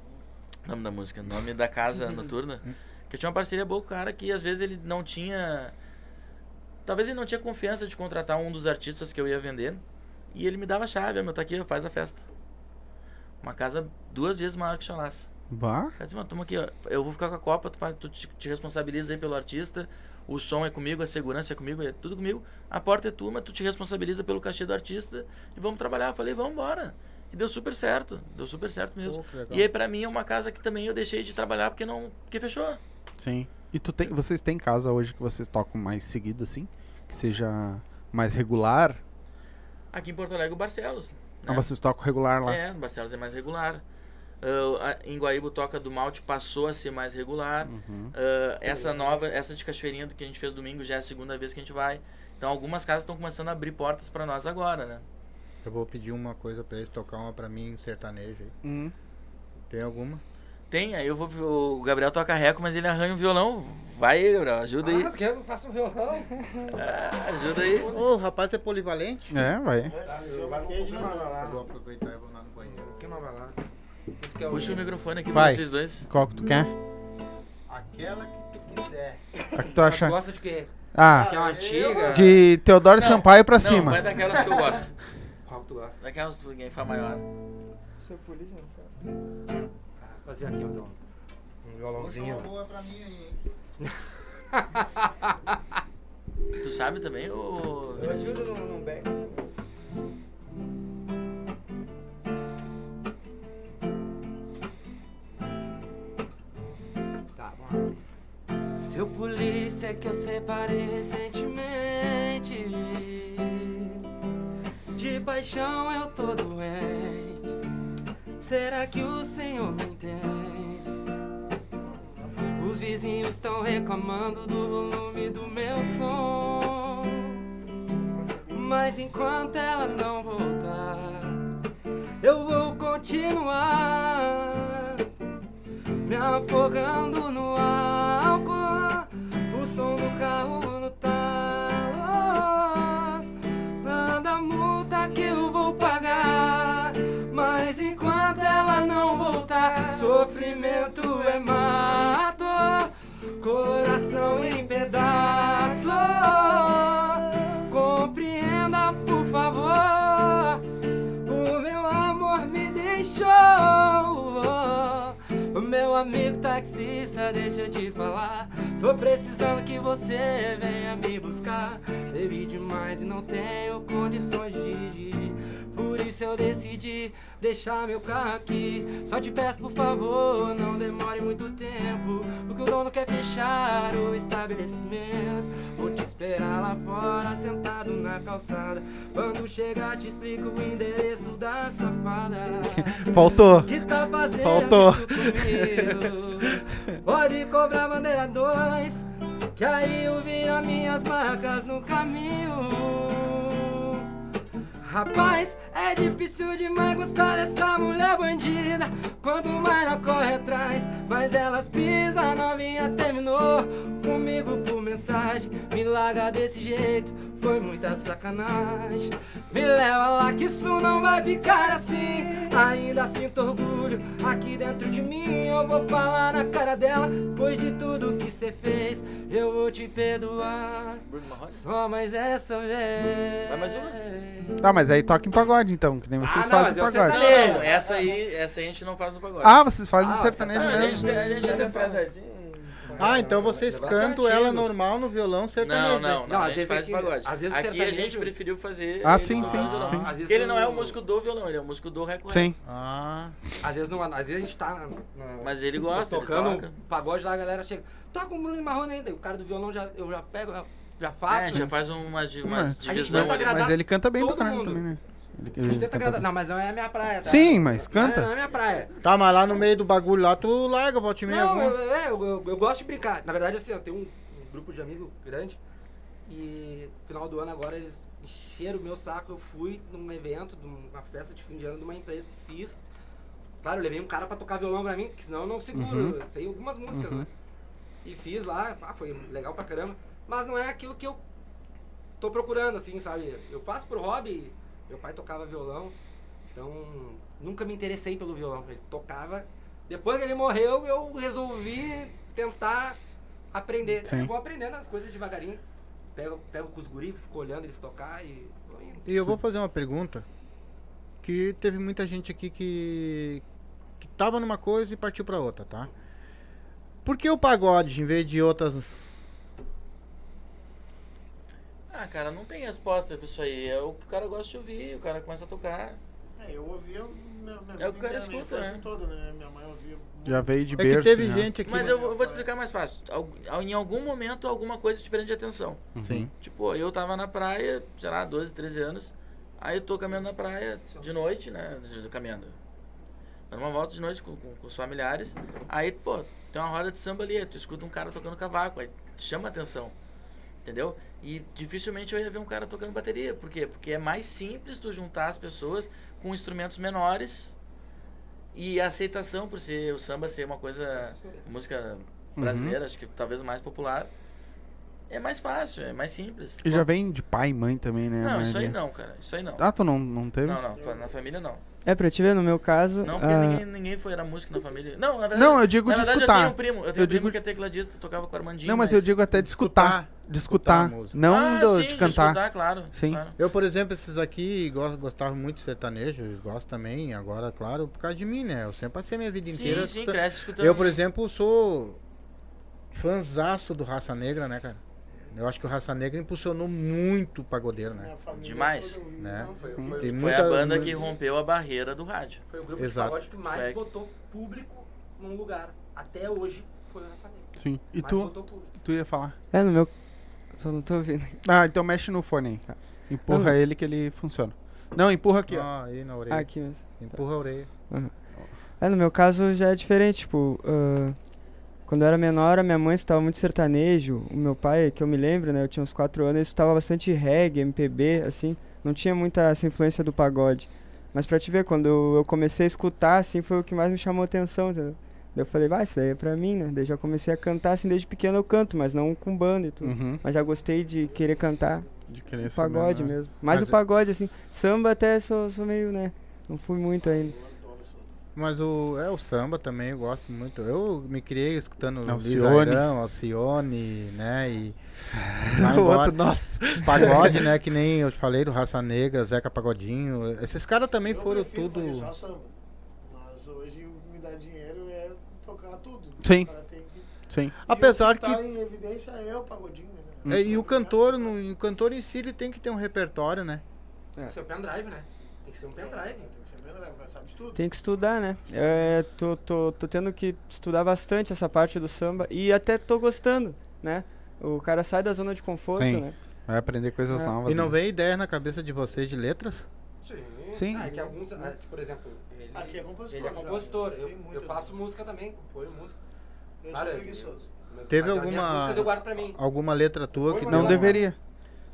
Nome da música, nome da casa noturna. Que tinha uma parceria boa com o cara que às vezes ele não tinha. Talvez ele não tinha confiança de contratar um dos artistas que eu ia vender. E ele me dava a chave, meu, tá aqui, faz a festa. Uma casa duas vezes maior que Chalaça.
Bah.
Cara disse, mano, toma aqui, ó. Eu vou ficar com a Copa, tu, faz, tu te, te responsabiliza aí pelo artista. O som é comigo, a segurança é comigo, é tudo comigo. A porta é tua, mas tu te responsabiliza pelo cachê do artista e vamos trabalhar. Eu falei, vamos embora. E deu super certo, deu super certo mesmo.
Pô,
e aí pra mim é uma casa que também eu deixei de trabalhar porque não, porque fechou.
Sim. E tu tem, vocês têm casa hoje que vocês tocam mais seguido, assim? Que seja mais regular?
Aqui em Porto Alegre o Barcelos. Né?
vocês tocam regular lá?
É, no Barcelos é mais regular. Ah, a- em Guaíba o Toca do Malte passou a ser mais regular.
Uhum.
Ah, essa nova, essa de Cachoeirinha do que a gente fez domingo já é a segunda vez que a gente vai. Então algumas casas estão começando a abrir portas pra nós agora, né?
Eu vou pedir uma coisa pra eles, tocar uma pra mim em sertanejo aí.
Hum.
Tem alguma?
Tem, aí eu vou. O Gabriel toca reco, mas ele arranha um violão. Vai aí, Gabriel, ajuda aí.
Ah, quer que eu faça um violão?
Ah, ajuda aí.
Ô, o rapaz é polivalente?
É, vai.
Essa aqui é uma queijo,
Vamos lá.
Eu vou aproveitar e vou lá no banheiro.
Que quer
Puxa o microfone aqui
Vai.
pra vocês dois.
Qual que tu quer?
Aquela que tu quiser.
A que tu acha?
tu gosta de quê?
Ah,
Que é uma antiga?
de Teodoro
Não,
Sampaio pra
Não,
cima.
vai daquelas que eu gosto.
Tu gosta?
Daquelas do Game Fá maior.
Seu polícia, não sabe?
Ah, fazer aqui então. Um
Puxa uma
violãozinho.
boa pra mim aí, hein?
Tu sabe também, ô.
Eu ajudo no, no back.
Tá, vamos lá.
Seu polícia que eu separei recentemente De paixão eu tô doente Será que o senhor me entende? Os vizinhos estão reclamando do volume do meu som Mas enquanto ela não voltar Eu vou continuar me afogando no álcool, o som do carro no talo. Que eu vou pagar, mas enquanto ela não voltar, sofrimento é mato, coração em pedaço. Compreenda, por favor, o meu amor me deixou.
Amigo taxista, deixa eu te falar. Tô precisando que você venha me buscar. Bebi demais e não tenho condições de dirigir. Por isso eu decidi deixar meu carro aqui. Só te peço, por favor, não demore muito tempo. Porque o dono quer fechar o estabelecimento. Vou te esperar lá fora, sentado na calçada. Quando chegar, te explico o endereço da safada.
Faltou.
Que tá fazendo
Faltou.
Pode cobrar bandeira 2 Que aí eu vi as minhas marcas no caminho Rapaz, é difícil demais gostar dessa mulher bandida. Quando o Mayra corre atrás Mas elas pisam, a novinha terminou Comigo por mensagem Me larga desse jeito, foi muita sacanagem Me leva lá que isso não vai ficar assim Ainda sinto orgulho aqui dentro de mim Eu vou falar na cara dela Pois de tudo que cê fez Eu vou te perdoar? Só mais essa vez
Vai mais uma?
Tá, mas aí toca em pagode, então, que nem vocês
Ah, não,
fazem
mas
em
é
pagode.
Não, não, essa aí, essa aí a gente não faz no pagode.
Ah, vocês fazem
Ah,
sertanejo
Não, a
mesmo.
gente, a gente até faz.
Ah, então vocês
Negócio
cantam ela normal no violão sertanejo.
Não, não,
né?
não,
Não, às vezes
faz
aqui-
pagode.
às vezes
aqui a gente preferiu fazer.
Ah, sim, sim, sim.
Às vezes
Porque ele não é o
no-
músico do violão, ele é o músico do recorrente.
Sim.
Ah,
Às vezes, não, às vezes a gente tá na, na-
Mas ele gosta, ele
tocando
toca.
pagode lá, a galera chega, toca um Bruno Marrone ainda. O cara do violão já, eu já pego, já- faço.
É, já faz umas,
Mas-
umas
agradar
Mas ele canta bem pra
todo
caralho
mundo.
também, né? Ele, ele
tenta agradar. Não, mas não é a minha praia, tá?
Sim, mas
Não é,
canta.
não é a minha praia.
tá, mas lá no meio do bagulho lá, tu larga, volta e meia.
Não,
alguma-
eu, é, eu, eu- eu gosto de brincar. Na verdade, assim, eu tenho um, um grupo de amigos grande e no final do ano agora eles encheram o meu saco. Eu fui num evento, numa festa de fim de ano de uma empresa, fiz. Claro, eu levei um cara pra tocar violão pra mim, que senão eu não seguro.
Uhum.
Eu sei algumas músicas, né? E fiz lá, pá, foi legal pra caramba. Mas não é aquilo que eu tô procurando, assim, sabe? Eu faço pro hobby, meu pai tocava violão, então nunca me interessei pelo violão. Ele tocava. Depois que ele morreu, eu resolvi tentar aprender.
Sim.
Eu vou aprendendo as coisas devagarinho. Pego, pego com os guris, fico olhando eles tocar e vou indo.
E eu vou fazer uma pergunta que teve muita gente aqui que que tava numa coisa e partiu pra outra, tá? Por que o pagode em vez de outras
Ah, cara, não tem resposta pra isso aí. É o que o cara gosta de ouvir, o cara começa a tocar.
É, eu ouvia minha, minha
É o que cara
inteira, minha
escuta, né?
toda, né? Minha mãe ouvia.
Já veio de
É que
berço.
teve
já.
gente aqui,
Mas
né?
eu, vou- eu vou te explicar mais fácil. Al- Em algum momento, alguma coisa te prende atenção.
Sim.
Tipo, eu tava na praia, sei lá, 12, 13 anos. Aí eu tô caminhando na praia de noite, né? de- Caminhando. Dando uma volta de noite com, com, com os familiares. Aí, pô, tem uma roda de samba ali. Tu escuta um cara tocando cavaco. Aí te chama a atenção. Entendeu? E dificilmente eu ia ver um cara tocando bateria. Por quê? Porque é mais simples tu juntar as pessoas com instrumentos menores. E a aceitação por ser o samba ser uma coisa. música brasileira, acho que talvez mais popular. É mais fácil, é mais simples.
E já vem de pai e mãe também, né?
Não, isso aí não, cara. Isso aí não.
Ah, tu não, não teve?
Não, não. Na família não.
É, pra te ver, no meu caso.
Não, porque
ah,
ninguém, ninguém foi, era músico na família. Não, na verdade.
Não, eu digo
na
de
verdade,
escutar.
Eu tenho um primo, eu tenho
Eu
um primo
digo-
que é tecladista, tocava com o Armandinho.
Não, mas eu digo até de escutar. De escutar.
escutar a música.
Não
ah,
do-
sim,
de cantar.
escutar, claro.
Sim.
claro.
Eu, por exemplo, esses aqui go- gostavam muito de sertanejo, gostam também, agora, claro, por causa de mim, né? Eu sempre passei a minha vida inteira
Sim, sim,
escutando-
cresce escutando.
Eu, por exemplo, sou fãzaço do Raça Negra, né, cara? Eu acho que o Raça Negra impulsionou muito o pagodeiro, né?
Minha família
Demais.
Né?
Não, foi,
Tem
foi,
Foi
muita,
a banda que rompeu a barreira do rádio.
foi o grupo
Exato.
de pagode que mais
É.
botou público num lugar. Até hoje foi essa negra.
Sim. E
Mais
tu, tu ia falar?
É, no meu. Só não tô ouvindo.
Ah, então mexe no fone aí. cara. Empurra ele que ele funciona. Não, empurra aqui, ó.
Ah, aí na orelha.
Ah, aqui mesmo.
Empurra a orelha.
É, no meu caso já é diferente, tipo, ah, quando eu era menor, a minha mãe escutava muito sertanejo, o meu pai, que eu me lembro, né, eu tinha uns 4 anos, ele escutava bastante reggae, MPB, assim, não tinha muita essa influência do pagode. Mas pra te ver, quando eu comecei a escutar, assim, foi o que mais me chamou a atenção, entendeu? Daí eu falei, vai, isso daí é pra mim, né? Daí já comecei a cantar, assim, desde pequeno eu canto, mas não com banda e tudo.
Uhum.
Mas já gostei de querer cantar
De querer
o pagode
né?
mesmo. Mais
Mas
o pagode, assim. Samba até sou, sou meio, né? Não fui muito ainda.
Mas o, é, o samba também eu gosto muito. Eu me criei escutando
Alcione.
Airão, Alcione, né? E
O outro, nossa.
Pagode, né? Que nem eu falei do Raça Negra, Zeca Pagodinho. Esses caras também
Eu
foram tudo.
fazer só samba. Mas hoje o que me dá dinheiro é tocar tudo.
Sim.
O cara tem que...
Sim.
Apesar
e o que
que-
tá em evidência é o pagodinho, né? velho?
É, e o cantor, no, o cantor em si, ele tem que ter um repertório, né?
Tem que ser um pendrive, né? Tem que ser um pendrive.
Tem tudo.
Tem que estudar, né? É, tô, tô, tô tendo que estudar bastante essa parte do samba e até tô gostando, né? O cara sai da zona de conforto,
Sim.
né?
Vai aprender coisas
É.
novas.
E não
né?
vem ideia na cabeça de vocês de letras?
Sim.
Sim.
Ah, é que alguns, ah, tipo, por exemplo, ele,
Aqui é compositor
ele é compositor.
né?
Eu, eu faço
músicas.
música também, componho música.
Eu
Cara,
sou preguiçoso.
eu-
Teve alguma-
músicas eu guardo pra mim.
Alguma letra tua que
Não
Não deveria.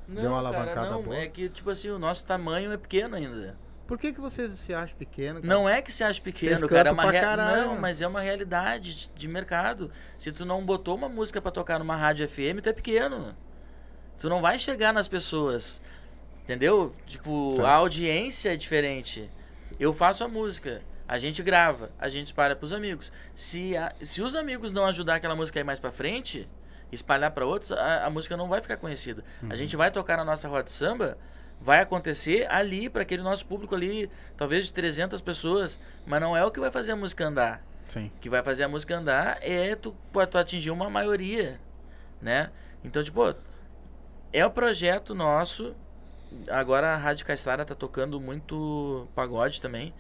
Não,
Deu uma
cara,
alavancada
não,
boa?
É que, tipo assim, o nosso tamanho é pequeno ainda.
Por que, que você se acha pequeno? cara?
Não é que se acha pequeno, cara. É uma rea-
caralho,
Não,
mano.
mas é uma realidade de, mercado. Se tu não botou uma música pra tocar numa rádio FM, tu é pequeno. Tu não vai chegar nas pessoas. Entendeu? Tipo,
Certo.
a audiência é diferente. Eu faço a música, a gente grava, a gente espalha pros amigos. Se, a- se os amigos não ajudar aquela música a ir mais pra frente, espalhar pra outros, a, a música não vai ficar conhecida. A gente vai tocar na nossa roda de samba, vai acontecer ali para aquele nosso público ali, talvez de 300 pessoas, mas não é o que vai fazer a música andar.
Sim.
O que vai fazer a música andar é tu, tu atingir uma maioria, né? Então, tipo, é o projeto nosso. Agora a Rádio Caissara tá tocando muito pagode também.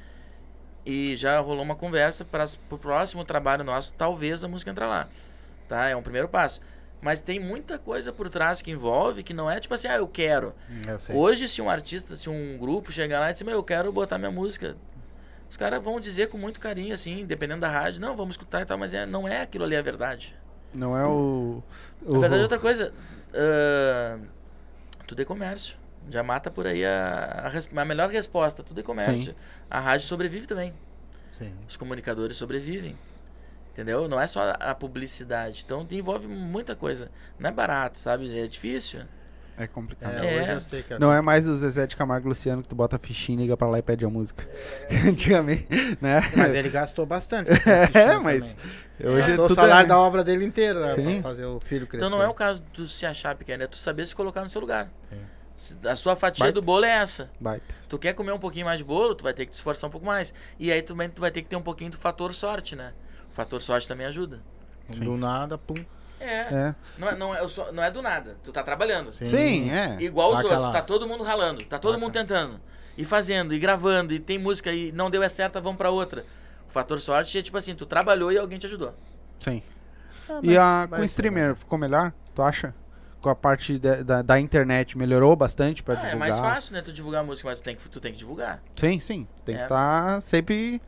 E já rolou uma conversa para o próximo trabalho nosso, talvez a música entrar lá. Tá? É um primeiro passo. Mas tem muita coisa por trás que envolve que não é tipo assim, ah, eu quero.
Eu.
Hoje, se um artista, se um grupo chegar lá e dizer, meu, eu quero botar minha música. Os caras vão dizer com muito carinho, assim, dependendo da rádio, não, vamos escutar e tal, mas é, não é aquilo ali a verdade.
Não é o.
Na
o-
verdade, outra coisa, ah, tudo é comércio. Já mata por aí a, a, a melhor resposta, tudo é comércio.
Sim.
A rádio sobrevive também.
Sim.
Os comunicadores sobrevivem. Entendeu? Não é só a publicidade. Então envolve muita coisa. Não é barato, sabe? É difícil.
É complicado.
É,
É.
hoje eu sei que é
Não é mais o Zezé de Camargo Luciano que tu bota a fichinha, liga pra lá e pede a música. Antigamente, né?
Mas ele gastou bastante.
É, mas hoje
Gastou o
tudo
salário
é...
da obra dele inteiro, né?
Sim.
Pra fazer o filho crescer.
Então não é o caso de se achar pequeno, é tu saber se colocar no seu lugar. A sua fatia
Baita.
do bolo é essa.
Baita.
Se tu quer comer um pouquinho mais de bolo, tu vai ter que te esforçar um pouco mais. E aí também tu vai ter que ter um pouquinho do fator sorte, né? O fator sorte também ajuda.
Do nada, pum.
É.
É.
Não, é, não, é, só- não é do nada. Tu tá trabalhando.
Sim, é.
Igual os
Dá
outros, tá todo mundo ralando, tá todo
Dá
mundo tentando. E fazendo, e gravando, e tem música, e não deu é certa, vamos pra outra. O fator sorte é tipo assim, tu trabalhou e alguém te ajudou.
Sim.
Ah,
E a, com
ser,
streamer, ficou melhor? Tu acha? Com a parte da, da, da internet, melhorou bastante pra
Ah,
divulgar?
é mais fácil, né, tu divulgar música, mas tu tem que, tu tem que divulgar.
Sim, sim. Tem que
É.
estar sempre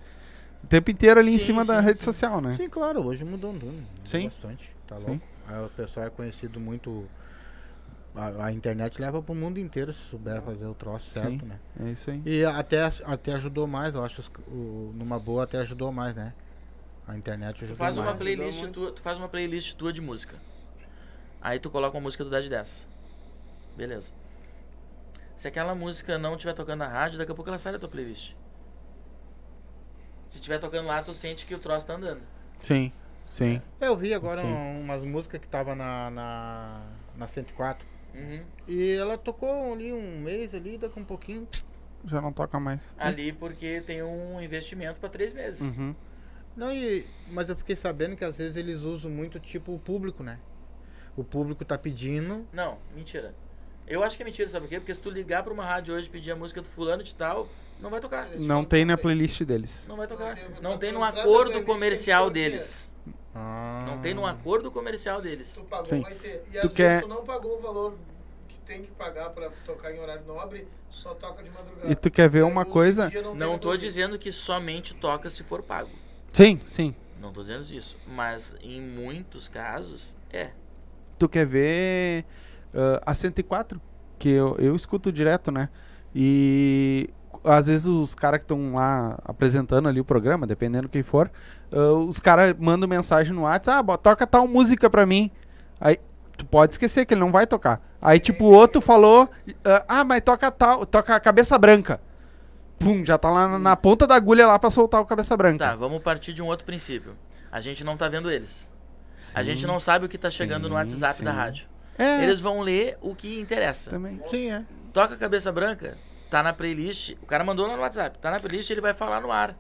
o tempo inteiro ali em
Sim,
cima da
sim,
rede
sim.
social, né?
Sim, claro, hoje mudou mudou
Sim.
Bastante, tá
Sim.
louco. Aí o pessoal é conhecido muito. A, a internet leva pro mundo inteiro se souber fazer o troço certo,
Sim.
né?
É isso aí.
E até, até ajudou mais, eu acho. o- numa boa até ajudou mais, né? A internet
Tu
ajudou
faz uma
mais.
playlist
muito.
tua, tu faz uma playlist tua de música. Aí tu coloca uma música do 10 de 10. Beleza. Se aquela música não estiver tocando na rádio, daqui a pouco ela sai da tua playlist. Se estiver tocando lá, tu sente que o troço tá andando.
Sim, sim.
Eu vi agora um- umas músicas que tava na, na, na 104.
Uhum.
E ela tocou ali um mês ali, daqui um pouquinho. pss,
Já não toca mais.
Ali porque tem um investimento pra três meses.
Uhum.
Não, e, mas eu fiquei sabendo que às vezes eles usam muito tipo o público, né? O público tá pedindo.
Não, mentira. Eu acho que é mentira, sabe por quê? Porque se tu ligar pra uma rádio hoje e pedir a música do fulano de tal, não vai tocar.
Eles
Não tem na playlist deles.
Não vai tocar.
tem-
Não tem no acordo comercial deles.
Ah,
Não tem no acordo comercial deles.
Tu pagou,
Sim.
vai ter. E
Tu
às
quer-
vezes tu não pagou o valor que tem que pagar pra tocar em horário nobre, só toca de madrugada.
E tu quer ver
Aí
uma coisa?
Não
na
tô dizendo que somente toca se for pago.
Sim, sim.
Não tô dizendo isso. Mas em muitos casos, é.
Tu quer ver ah, a 104? Que eu, eu escuto direto, né? E às vezes os caras que estão lá apresentando ali o programa, dependendo quem for, ah, os caras mandam mensagem no WhatsApp, ah, toca tal música pra mim. Aí tu pode esquecer que ele não vai tocar. Aí tipo o outro falou, ah, ah, mas toca tal, toca a cabeça branca. Pum, já tá lá na, na ponta da agulha lá pra soltar o cabeça branca.
Tá, vamos partir de um outro princípio. A gente não tá vendo eles. A
Sim,
gente não sabe o que tá chegando no
sim,
WhatsApp da
sim.
rádio.
É,
Eles vão ler o que interessa.
também.
Sim, é.
Toca a cabeça branca, tá na playlist. O cara mandou lá no WhatsApp, tá na playlist, ele vai falar no ar.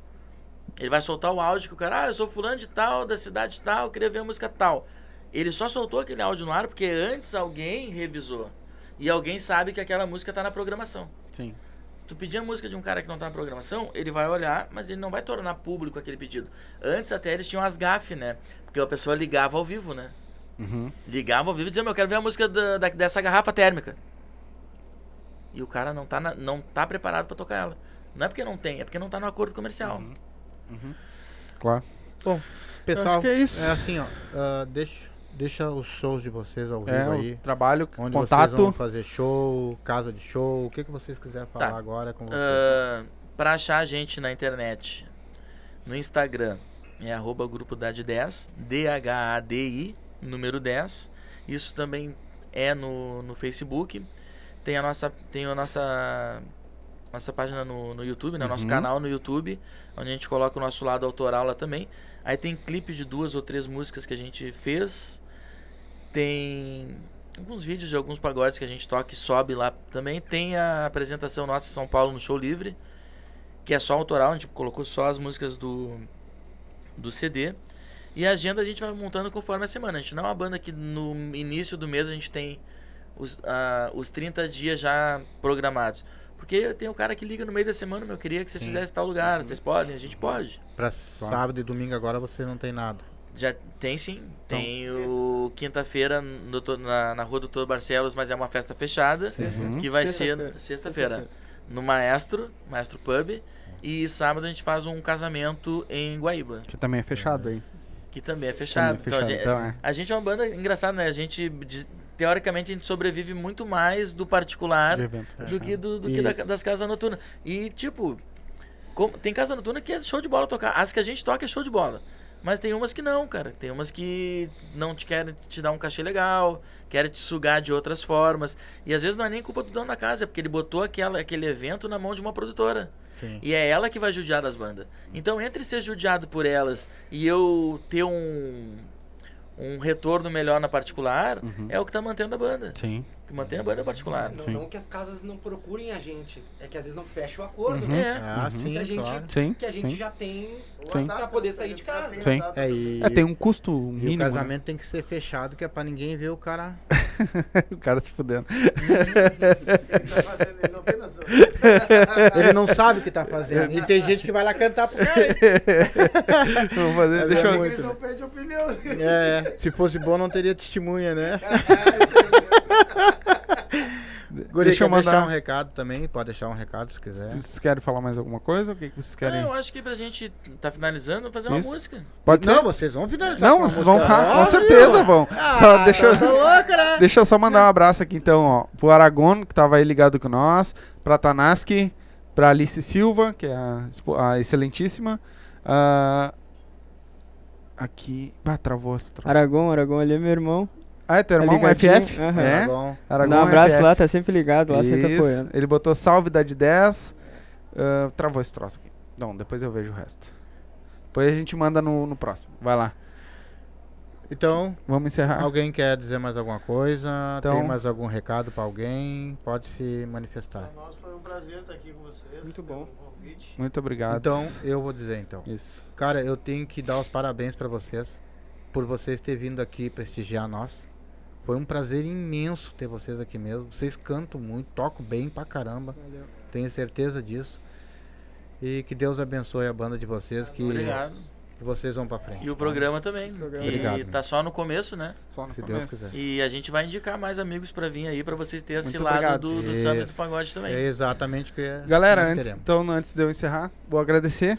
Ele vai soltar o áudio que o cara, ah, eu sou fulano de tal, da cidade tal, queria ver a música tal. Ele só soltou aquele áudio no ar porque antes alguém revisou. E alguém sabe que aquela música tá na programação.
Sim.
Se tu pedir a música de um cara que não tá na programação, ele vai olhar, mas ele não vai tornar público aquele pedido. Antes até eles tinham as GAF, né? Porque a pessoa ligava ao vivo, né?
Uhum.
Ligava ao vivo e dizia, meu, eu quero ver a música da, da- dessa garrafa térmica. E o cara não tá, na- não tá preparado pra tocar ela. Não é porque não tem, é porque não tá no acordo comercial.
Claro.
Bom, pessoal,
acho que é isso.
assim, ó. ah, deixa, deixa os shows de vocês ao vivo
É,
aí.
o trabalho,
Onde vocês vão
contato.
fazer show, casa de show, o que, que vocês quiserem falar
Tá.
agora é com vocês.
Ah, pra achar a gente na internet, no Instagram, é arroba grupo DAD 10, D-H-A-D-I, número 10. Isso também é no, no Facebook. Tem a nossa, tem a nossa, nossa página no, no YouTube, né? Nosso
Uhum.
canal no YouTube, onde a gente coloca o nosso lado autoral lá também. Aí tem clipe de duas ou três músicas que a gente fez. Tem alguns vídeos de alguns pagodes que a gente toca e sobe lá também. Tem a apresentação nossa em São Paulo no Show Livre, que é só autoral, a gente colocou só as músicas do, do CD. E a agenda a gente vai montando conforme a semana. A gente não é uma banda que no início do mês a gente tem os, ah, os 30 dias já programados. Porque tem o cara que liga no meio da semana, meu, eu queria que vocês
Sim.
fizessem tal lugar, vocês podem? A gente pode.
Pra sábado e domingo agora você não tem nada.
Já tem sim.
Então,
Tem o quinta-feira na, na rua do Doutor Barcelos, mas é uma festa fechada.
Uhum.
Que vai
Sexta-feira.
ser sexta-feira no Maestro, Maestro Pub. E sábado a gente faz um casamento em Guaíba,
Que também é fechado aí.
que também é
Também
fechado.
é
Então, a
fechado.
gente,
Então, é.
a gente é uma banda engraçada, né? A gente, de- teoricamente, a gente sobrevive muito mais do particular
evento
do
fechado.
que, do, do
E-
que da- das casas noturnas. E, tipo, como- tem casa noturna que é show de bola tocar. As que a gente toca é show de bola. Mas tem umas que não, cara. Tem umas que não te querem te dar um cachê legal, querem te sugar de outras formas. E às vezes não é nem culpa do dono da casa, é porque ele botou aquela, aquele evento na mão de uma produtora.
Sim.
E é ela que vai judiar das bandas. Então, entre ser judiado por elas e eu ter um, um retorno melhor na particular,
Uhum.
é o que tá mantendo a banda.
Sim.
Que mantém a banda particular.
Não, não que as casas não procurem a gente, é que às vezes não fecha o acordo,
Uhum.
né?
É.
Ah,
Uhum.
sim,
Que a gente-
claro.
Sim.
Que a gente
sim.
já tem
Sim.
pra poder sair de casa.
Sim.
É, e,
É, tem um custo
e
mínimo.
o
né?
casamento tem que ser fechado, que é pra ninguém ver o cara.
o cara se fudendo.
Ele tá fazendo, ele não tem noção.
Ele não sabe o que tá fazendo. E tem gente que vai lá cantar pro cara.
Vamos fazer.
Mas
Deixa
é
eu.
muito,
não
né?
opinião.
É, se fosse bom não teria testemunha, né? Guri,
Deixa eu
quer deixar
mandar.
um recado também? Pode deixar um recado se quiser.
Vocês querem falar mais alguma coisa? O que que vocês querem?
Não, eu acho que pra gente tá finalizando, fazer uma
Isso.
música.
Pode ser?
Não, vocês vão finalizar.
Não, vocês vão ah, com certeza vão.
Ah,
deixa eu-
tá louca, né?
Deixa eu só mandar um abraço aqui então, ó, pro Aragon, que tava aí ligado com nós, pra Tanaski, pra Alice Silva, que é a, a excelentíssima. ah, aqui. Ah, travou troço.
Aragon, Aragon ali é meu irmão.
Ah, é teu irmão,
ligadinho?
FF?
Aham.
É. Aragon,
Dá um abraço
FF.
lá, tá sempre ligado lá, sempre
Isso.
apoiando.
Ele botou salve da de 10. ah, travou esse troço aqui. Não, depois eu vejo o resto. Depois a gente manda no, no próximo. Vai lá.
Então,
Vamos encerrar.
alguém quer dizer mais alguma coisa?
Então-
Tem mais algum recado pra alguém? Pode se manifestar.
Pra nós foi um prazer estar aqui com vocês.
Muito bom.
convite.
Muito obrigado.
Então, eu vou dizer então.
Isso.
Cara, eu tenho que dar os parabéns pra vocês por vocês terem vindo aqui prestigiar nós. Foi um prazer imenso ter vocês aqui mesmo. Vocês cantam muito, tocam bem pra caramba. Tenho certeza disso. E que Deus abençoe a banda de vocês, que,
Obrigado.
que vocês vão pra frente.
E o
tá?
programa também.
Programa.
E
Obrigado.
tá só no começo, né?
Só no
Se Deus
começo.
quiser.
E a gente vai indicar mais amigos pra vir aí, pra vocês terem esse
Muito
lado
obrigado.
do, do samba e do pagode também.
É exatamente o que é-
Galera,
nós
antes, então, antes de eu encerrar, vou agradecer,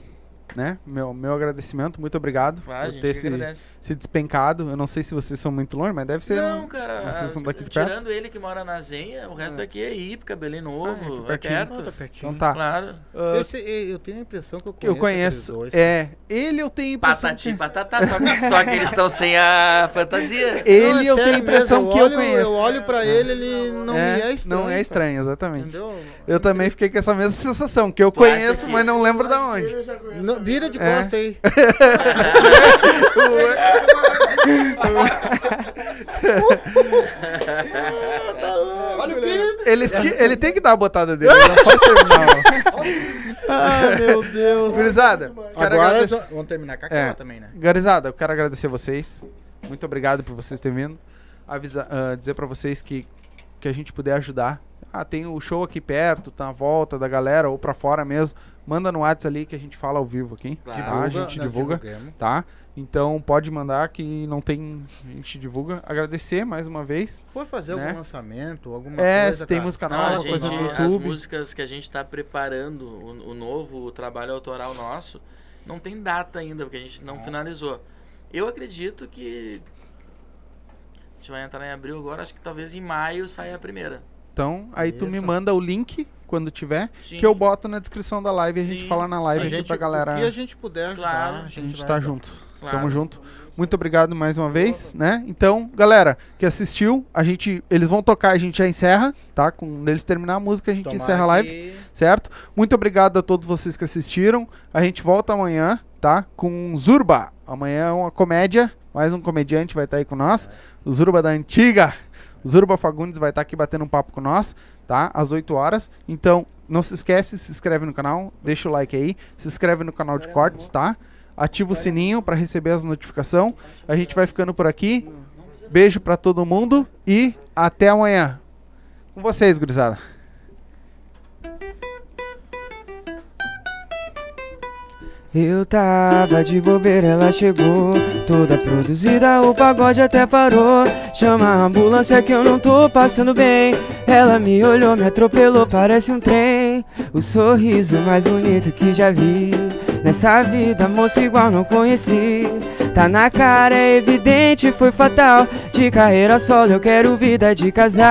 né? Meu, meu agradecimento, muito obrigado
Claro, a
por
gente
ter
que
se, se despencado. Eu não sei se vocês são muito longe, mas deve ser.
Não, cara,
vocês são daqui de perto?
tirando ele que mora na Zenha, o resto aqui é Ípica, Belém Novo,
Ah, é
é.
Ah,
perto.
tá pertinho.
Então tá.
Claro.
Ah,
Esse, eu tenho a impressão que eu
que
conheço.
eu conheço.
dois.
É, ele eu tenho a impressão
Patati e
que...
patatá, só que, só que eles estão sem a fantasia.
Não,
Ele
é
eu tenho a impressão
mesmo,
que eu
olho-
conheço.
Eu olho pra ele, ele não
É,
me é estranho.
Não é estranho, exatamente.
Entendeu?
Eu também fiquei com essa mesma sensação, que eu
Tu
conheço,
que-
mas não lembro da
que
onde.
ele eu já conheço
Não, vira de
É.
costa aí.
Olha o clipe!
Ele, ele tem que dar a botada dele, ele não pode terminar.
Ah, meu Deus.
Gurizada, quero
Agora
agradecer.
só- vamos terminar com aquela
É.
também, né?
Garizada, eu quero agradecer vocês. Muito obrigado por vocês terem vindo. Avisa, ah, dizer pra vocês que que a gente puder ajudar. Ah, tem o show aqui perto, tá na volta da galera ou pra fora mesmo. Manda no WhatsApp ali que a gente fala ao vivo aqui.
Claro.
Tá? A gente
nós
divulga,
divulguemos.
tá? Então pode mandar que não tem, a gente divulga. Agradecer mais uma vez.
For fazer
Né?
algum lançamento, alguma
É,
coisa,
se tem
cara.
música
Não,
nova, alguma coisa no
gente- as
YouTube.
músicas que a gente tá preparando, o, o novo o trabalho autoral nosso, não tem data ainda, porque a gente não finalizou. Eu acredito que a gente vai entrar em abril agora, acho que talvez em maio saia a primeira.
Então, aí tu me
Isso.
manda o link quando tiver,
Sim.
que eu boto na descrição da live e a gente
Sim.
fala na live
A
aqui
gente,
pra galera.
Que a gente puder ajudar,
Claro.
a
A
gente,
gente
vai
tá
ajudar.
junto.
Claro.
Tamo junto. Muito obrigado mais uma vez, né? Então, galera que assistiu, a gente, eles vão tocar, a gente já encerra, tá? Quando eles terminar a música, a gente
Tomara
encerra a live,
que-
certo? Muito obrigado a todos vocês que assistiram. A gente volta amanhã, tá? Com Zurba. Amanhã é uma comédia, mais um comediante vai estar aí com nós. O Zurba da antiga. O Zurba Fagundes vai estar aqui batendo um papo com nós, tá? Às 8 horas. Então, não se esquece, se inscreve no canal, deixa o like aí, se inscreve no canal de cortes, tá? Ativa o sininho para receber as notificações. A gente vai ficando por aqui. Beijo pra todo mundo e até amanhã. Com vocês, gurizada.
Eu tava de bobeira, ela chegou Toda produzida, o pagode até parou. Chama a ambulância que eu não tô passando bem. Ela me olhou, me atropelou, parece um trem. O sorriso mais bonito que já vi Nessa vida, moço igual não conheci. Tá na cara, é evidente, foi fatal. De carreira solo, eu quero vida de casal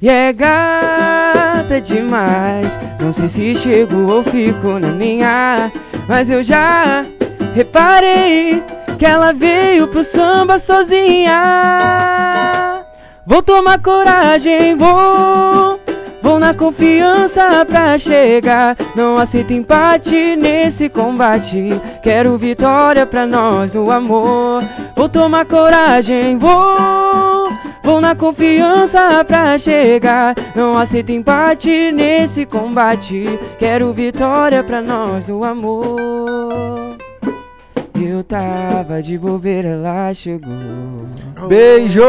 e é gata demais. Não sei se chego ou fico na minha Mas eu já reparei Que ela veio pro samba sozinha. Vou tomar coragem, vou Vou na confiança pra chegar. Não aceito empate nesse combate. Quero vitória pra nós no amor. Vou tomar coragem, vou. Vou na confiança pra chegar. Não aceito empate nesse combate. Quero vitória pra nós no amor. Eu tava de bobeira, ela chegou.
Beijo!